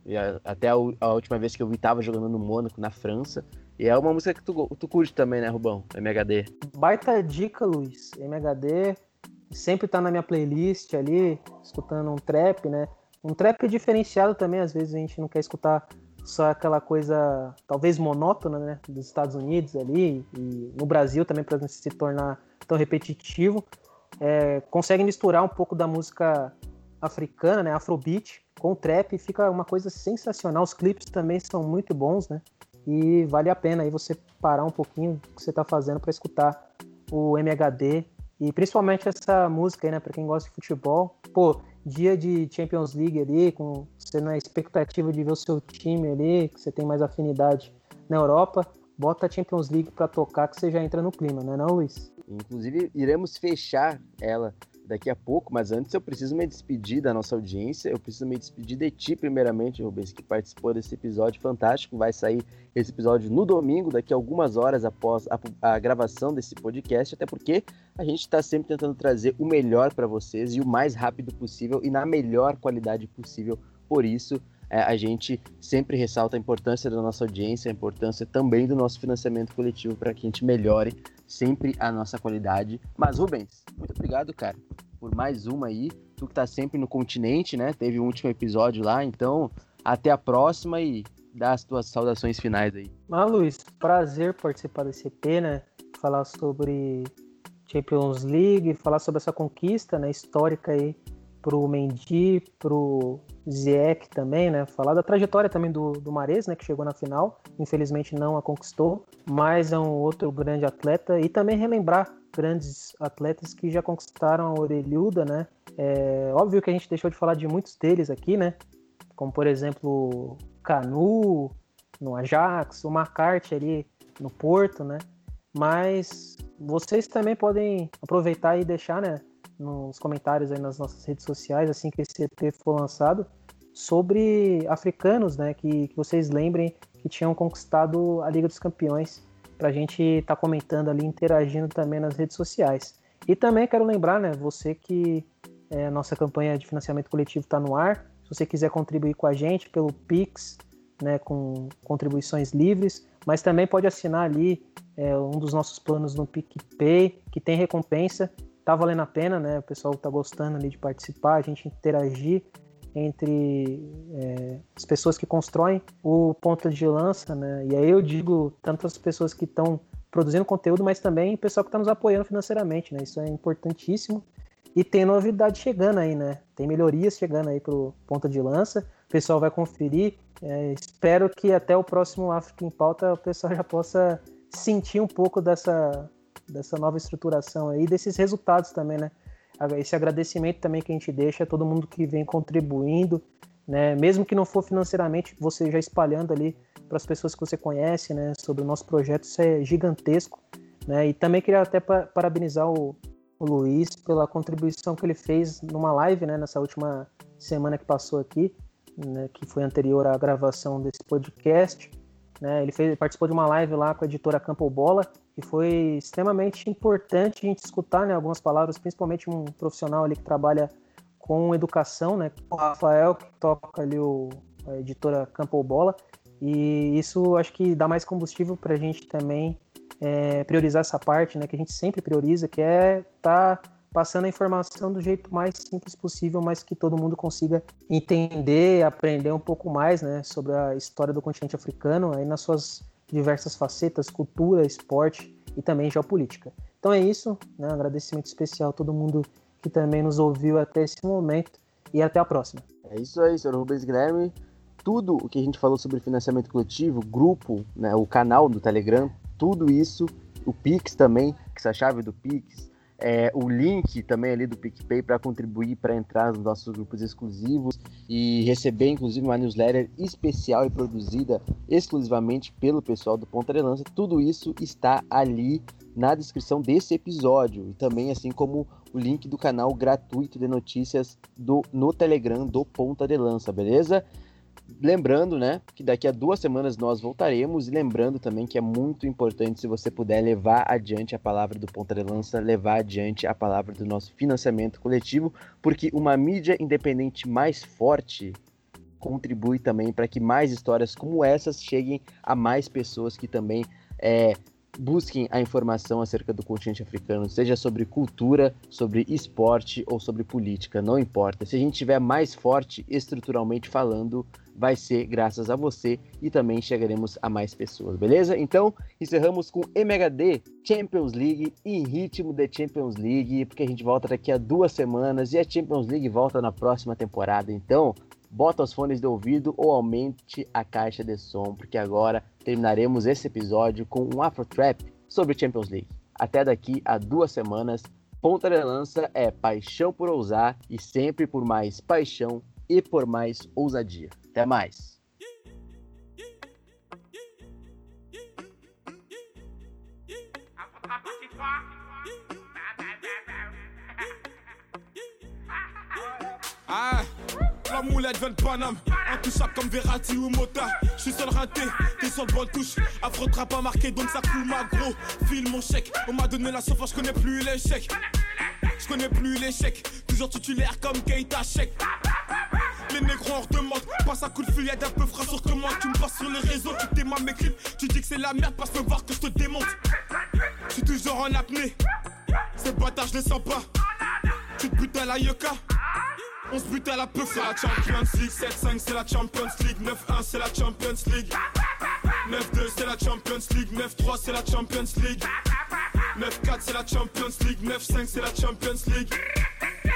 até a, a, última vez que eu vi tava jogando no Mônaco, na França. E é uma música que tu, tu curte também, né, Rubão? MHD. Baita dica, Luiz. MHD sempre tá na minha playlist ali, escutando um trap, né? Um trap diferenciado também, às vezes a gente não quer escutar só aquela coisa talvez monótona, né, dos Estados Unidos ali e no Brasil também para não se tornar tão repetitivo, é, consegue misturar um pouco da música africana, né, afrobeat, com trap e fica uma coisa sensacional. Os clipes também são muito bons, né? E vale a pena aí você parar um pouquinho o que você está fazendo para escutar o MHD e principalmente essa música aí, né, para quem gosta de futebol. Pô, dia de Champions League ali, com você na expectativa de ver o seu time ali, que você tem mais afinidade na Europa, bota a Champions League para tocar que você já entra no clima, né, não, Luiz? Inclusive, iremos fechar ela daqui a pouco, mas antes eu preciso me despedir da nossa audiência, eu preciso me despedir de ti primeiramente, Rubens, que participou desse episódio fantástico, vai sair esse episódio no domingo, daqui a algumas horas após a, a gravação desse podcast, até porque a gente está sempre tentando trazer o melhor para vocês e o mais rápido possível e na melhor qualidade possível, por isso a gente sempre ressalta a importância da nossa audiência, a importância também do nosso financiamento coletivo para que a gente melhore sempre a nossa qualidade. Mas, Rubens, muito obrigado, cara, por mais uma aí. Tu que tá sempre no continente, né? Teve o um último episódio lá, então até a próxima e dá as tuas saudações finais aí. Mas, Luiz, prazer participar desse EP, né? Falar sobre Champions League, falar sobre essa conquista né, histórica aí pro Mendy, pro Zieck também, né? Falar da trajetória também do, do Mares, né? Que chegou na final, infelizmente não a conquistou, mas é um outro grande atleta e também relembrar grandes atletas que já conquistaram a orelhuda, né? É óbvio que a gente deixou de falar de muitos deles aqui, né? Como por exemplo Canu no Ajax, o McCarthy ali no Porto, né? Mas vocês também podem aproveitar e deixar, né? Nos comentários aí nas nossas redes sociais, assim que esse EP for lançado, sobre africanos, né, que, que vocês lembrem que tinham conquistado a Liga dos Campeões, para a gente estar tá comentando ali, interagindo também nas redes sociais. E também quero lembrar, né, você que é, a nossa campanha de financiamento coletivo está no ar, se você quiser contribuir com a gente pelo Pix, né, com contribuições livres, mas também pode assinar ali é, um dos nossos planos no PicPay, que tem recompensa tá valendo a pena, né? O pessoal tá gostando ali de participar, a gente interagir entre é, as pessoas que constroem o ponto de lança, né? E aí eu digo tanto as pessoas que estão produzindo conteúdo, mas também o pessoal que está nos apoiando financeiramente, né? Isso é importantíssimo. E tem novidade chegando aí, né? Tem melhorias chegando aí pro ponta de lança. O pessoal vai conferir. É, espero que até o próximo África em Pauta o pessoal já possa sentir um pouco dessa dessa nova estruturação aí, desses resultados também, né? Esse agradecimento também que a gente deixa a todo mundo que vem contribuindo, né? Mesmo que não for financeiramente, você já espalhando ali para as pessoas que você conhece, né? Sobre o nosso projeto, isso é gigantesco, né? E também queria até parabenizar o, o Luiz pela contribuição que ele fez numa live, né? Nessa última semana que passou aqui, né? Que foi anterior à gravação desse podcast. Né, ele fez, participou de uma live lá com a editora Campo Bola que foi extremamente importante a gente escutar né, algumas palavras, principalmente um profissional ali que trabalha com educação, né, o Rafael, que toca ali o, a editora Campo Bola, e isso acho que dá mais combustível para a gente também é, priorizar essa parte, né, que a gente sempre prioriza, que é estar tá passando a informação do jeito mais simples possível, mas que todo mundo consiga entender, aprender um pouco mais, né, sobre a história do continente africano, aí nas suas diversas facetas, cultura, esporte e também geopolítica. Então é isso, né? Um agradecimento especial a todo mundo que também nos ouviu até esse momento e até a próxima. É isso aí, senhor Rubens Guilherme. Tudo o que a gente falou sobre financiamento coletivo, grupo, né, o canal do Telegram, tudo isso, o Pix também, que é a chave do Pix, é, o link também ali do PicPay para contribuir para entrar nos nossos grupos exclusivos e receber inclusive uma newsletter especial e produzida exclusivamente pelo pessoal do Ponta de Lança. Tudo isso está ali na descrição desse episódio e também assim como o link do canal gratuito de notícias do no Telegram do Ponta de Lança, beleza? Lembrando, né, que daqui a duas semanas nós voltaremos e lembrando também que é muito importante se você puder levar adiante a palavra do Ponta de Lança, levar adiante a palavra do nosso financiamento coletivo, porque uma mídia independente mais forte contribui também para que mais histórias como essas cheguem a mais pessoas que também é, busquem a informação acerca do continente africano, seja sobre cultura, sobre esporte ou sobre política, não importa. Se a gente tiver mais forte estruturalmente falando, vai ser graças a você e também chegaremos a mais pessoas, beleza? Então, encerramos com MHD Champions League em ritmo de Champions League, porque a gente volta daqui a duas semanas e a Champions League volta na próxima temporada. Então, bota os fones de ouvido ou aumente a caixa de som, porque agora terminaremos esse episódio com um Afro Trap sobre Champions League. Até daqui a duas semanas. Ponta de lança é paixão por ousar e sempre por mais paixão e por mais ousadia. Até mais. Ah, la moulette vient de Paname, intouchable comme Verratti ou Mota. Je suis seul raté, t'es sur le touche. Afro pas marqué, donc ça coule ma gros. File mon chèque, on m'a donné la sauce, je connais plus l'échec. Je connais plus l'échec, toujours titulaire comme Keita Chèque. Les négros en demande, passe un coup de fusillade un peu frais sur comment Tu me passes sur les réseaux, tu t'aimes mes clips. Tu dis que c'est la merde, passe me voir que je te démonte. Je suis toujours en apnée. Ces bâtards je les sens pas. Tu te butes à la yoka. On se bute à la peu, c'est la Champions League 7-5 c'est la Champions League. 9-1 c'est la Champions League. 9-2 c'est la Champions League. 9-3 c'est la Champions League. 9-4 c'est la Champions League. 9-5 c'est la Champions League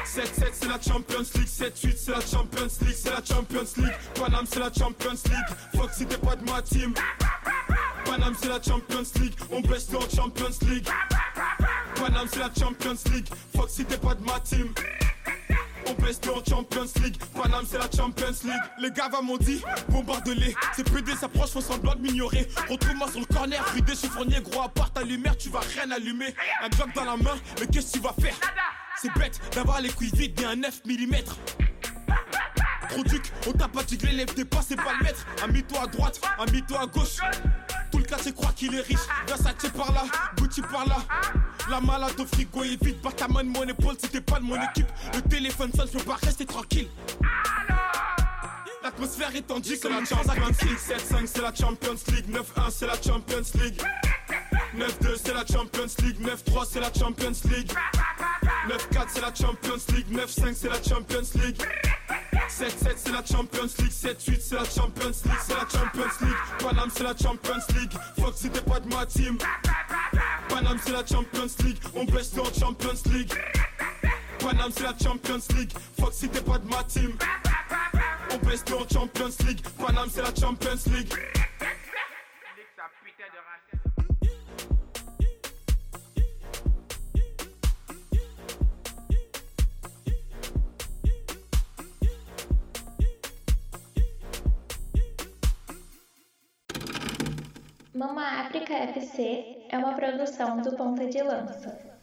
7-7 c'est la Champions League. 7-8 c'est la Champions League. C'est la Champions League. Paname c'est la Champions League. Fuck si t'es pas de ma team. Paname c'est la Champions League. On baisse en Champions League. Paname c'est la Champions League. Fuck si t'es pas de ma team on baisse en Champions League. Paname, c'est la Champions League. Les gars m'ont dit, bombarde-les. C'est PD s'approche, faut semblant de m'ignorer. Retrouve-moi sur le corner, des chiffonnier, gros, à part ta lumière, tu vas rien allumer. Un glock dans la main, mais qu'est-ce que tu vas faire? C'est bête d'avoir les couilles vides et un 9 mm. Trop on t'a pas dit que l'élève dépasse, c'est pas le maître. Ami-toi à droite, ami-toi à gauche. Tout le quartier croit qu'il est riche. Versace par là, Gucci par là. La malade au frigo est vide. Par ta main de mon épaule, c'était pas de mon équipe. Le téléphone sonne, je pas rester tranquille. L'atmosphère est tendue c'est la Champions League 7-5 c'est la Champions League 9-1 c'est la Champions League 9-2 c'est la Champions League 9-3 c'est la Champions League 9-4 c'est la Champions League 9-5 c'est la Champions League 7-7 c'est la Champions League 7-8 c'est la Champions League C'est la Champions League Paname c'est la Champions League Fuck si t'es pas de ma team Paname c'est la Champions League On baisse en Champions League Paname c'est la Champions League Fuck si t'es pas de ma team On baisse en Champions League Paname c'est la Champions League Mama África FC é uma produção do Ponta de Lança.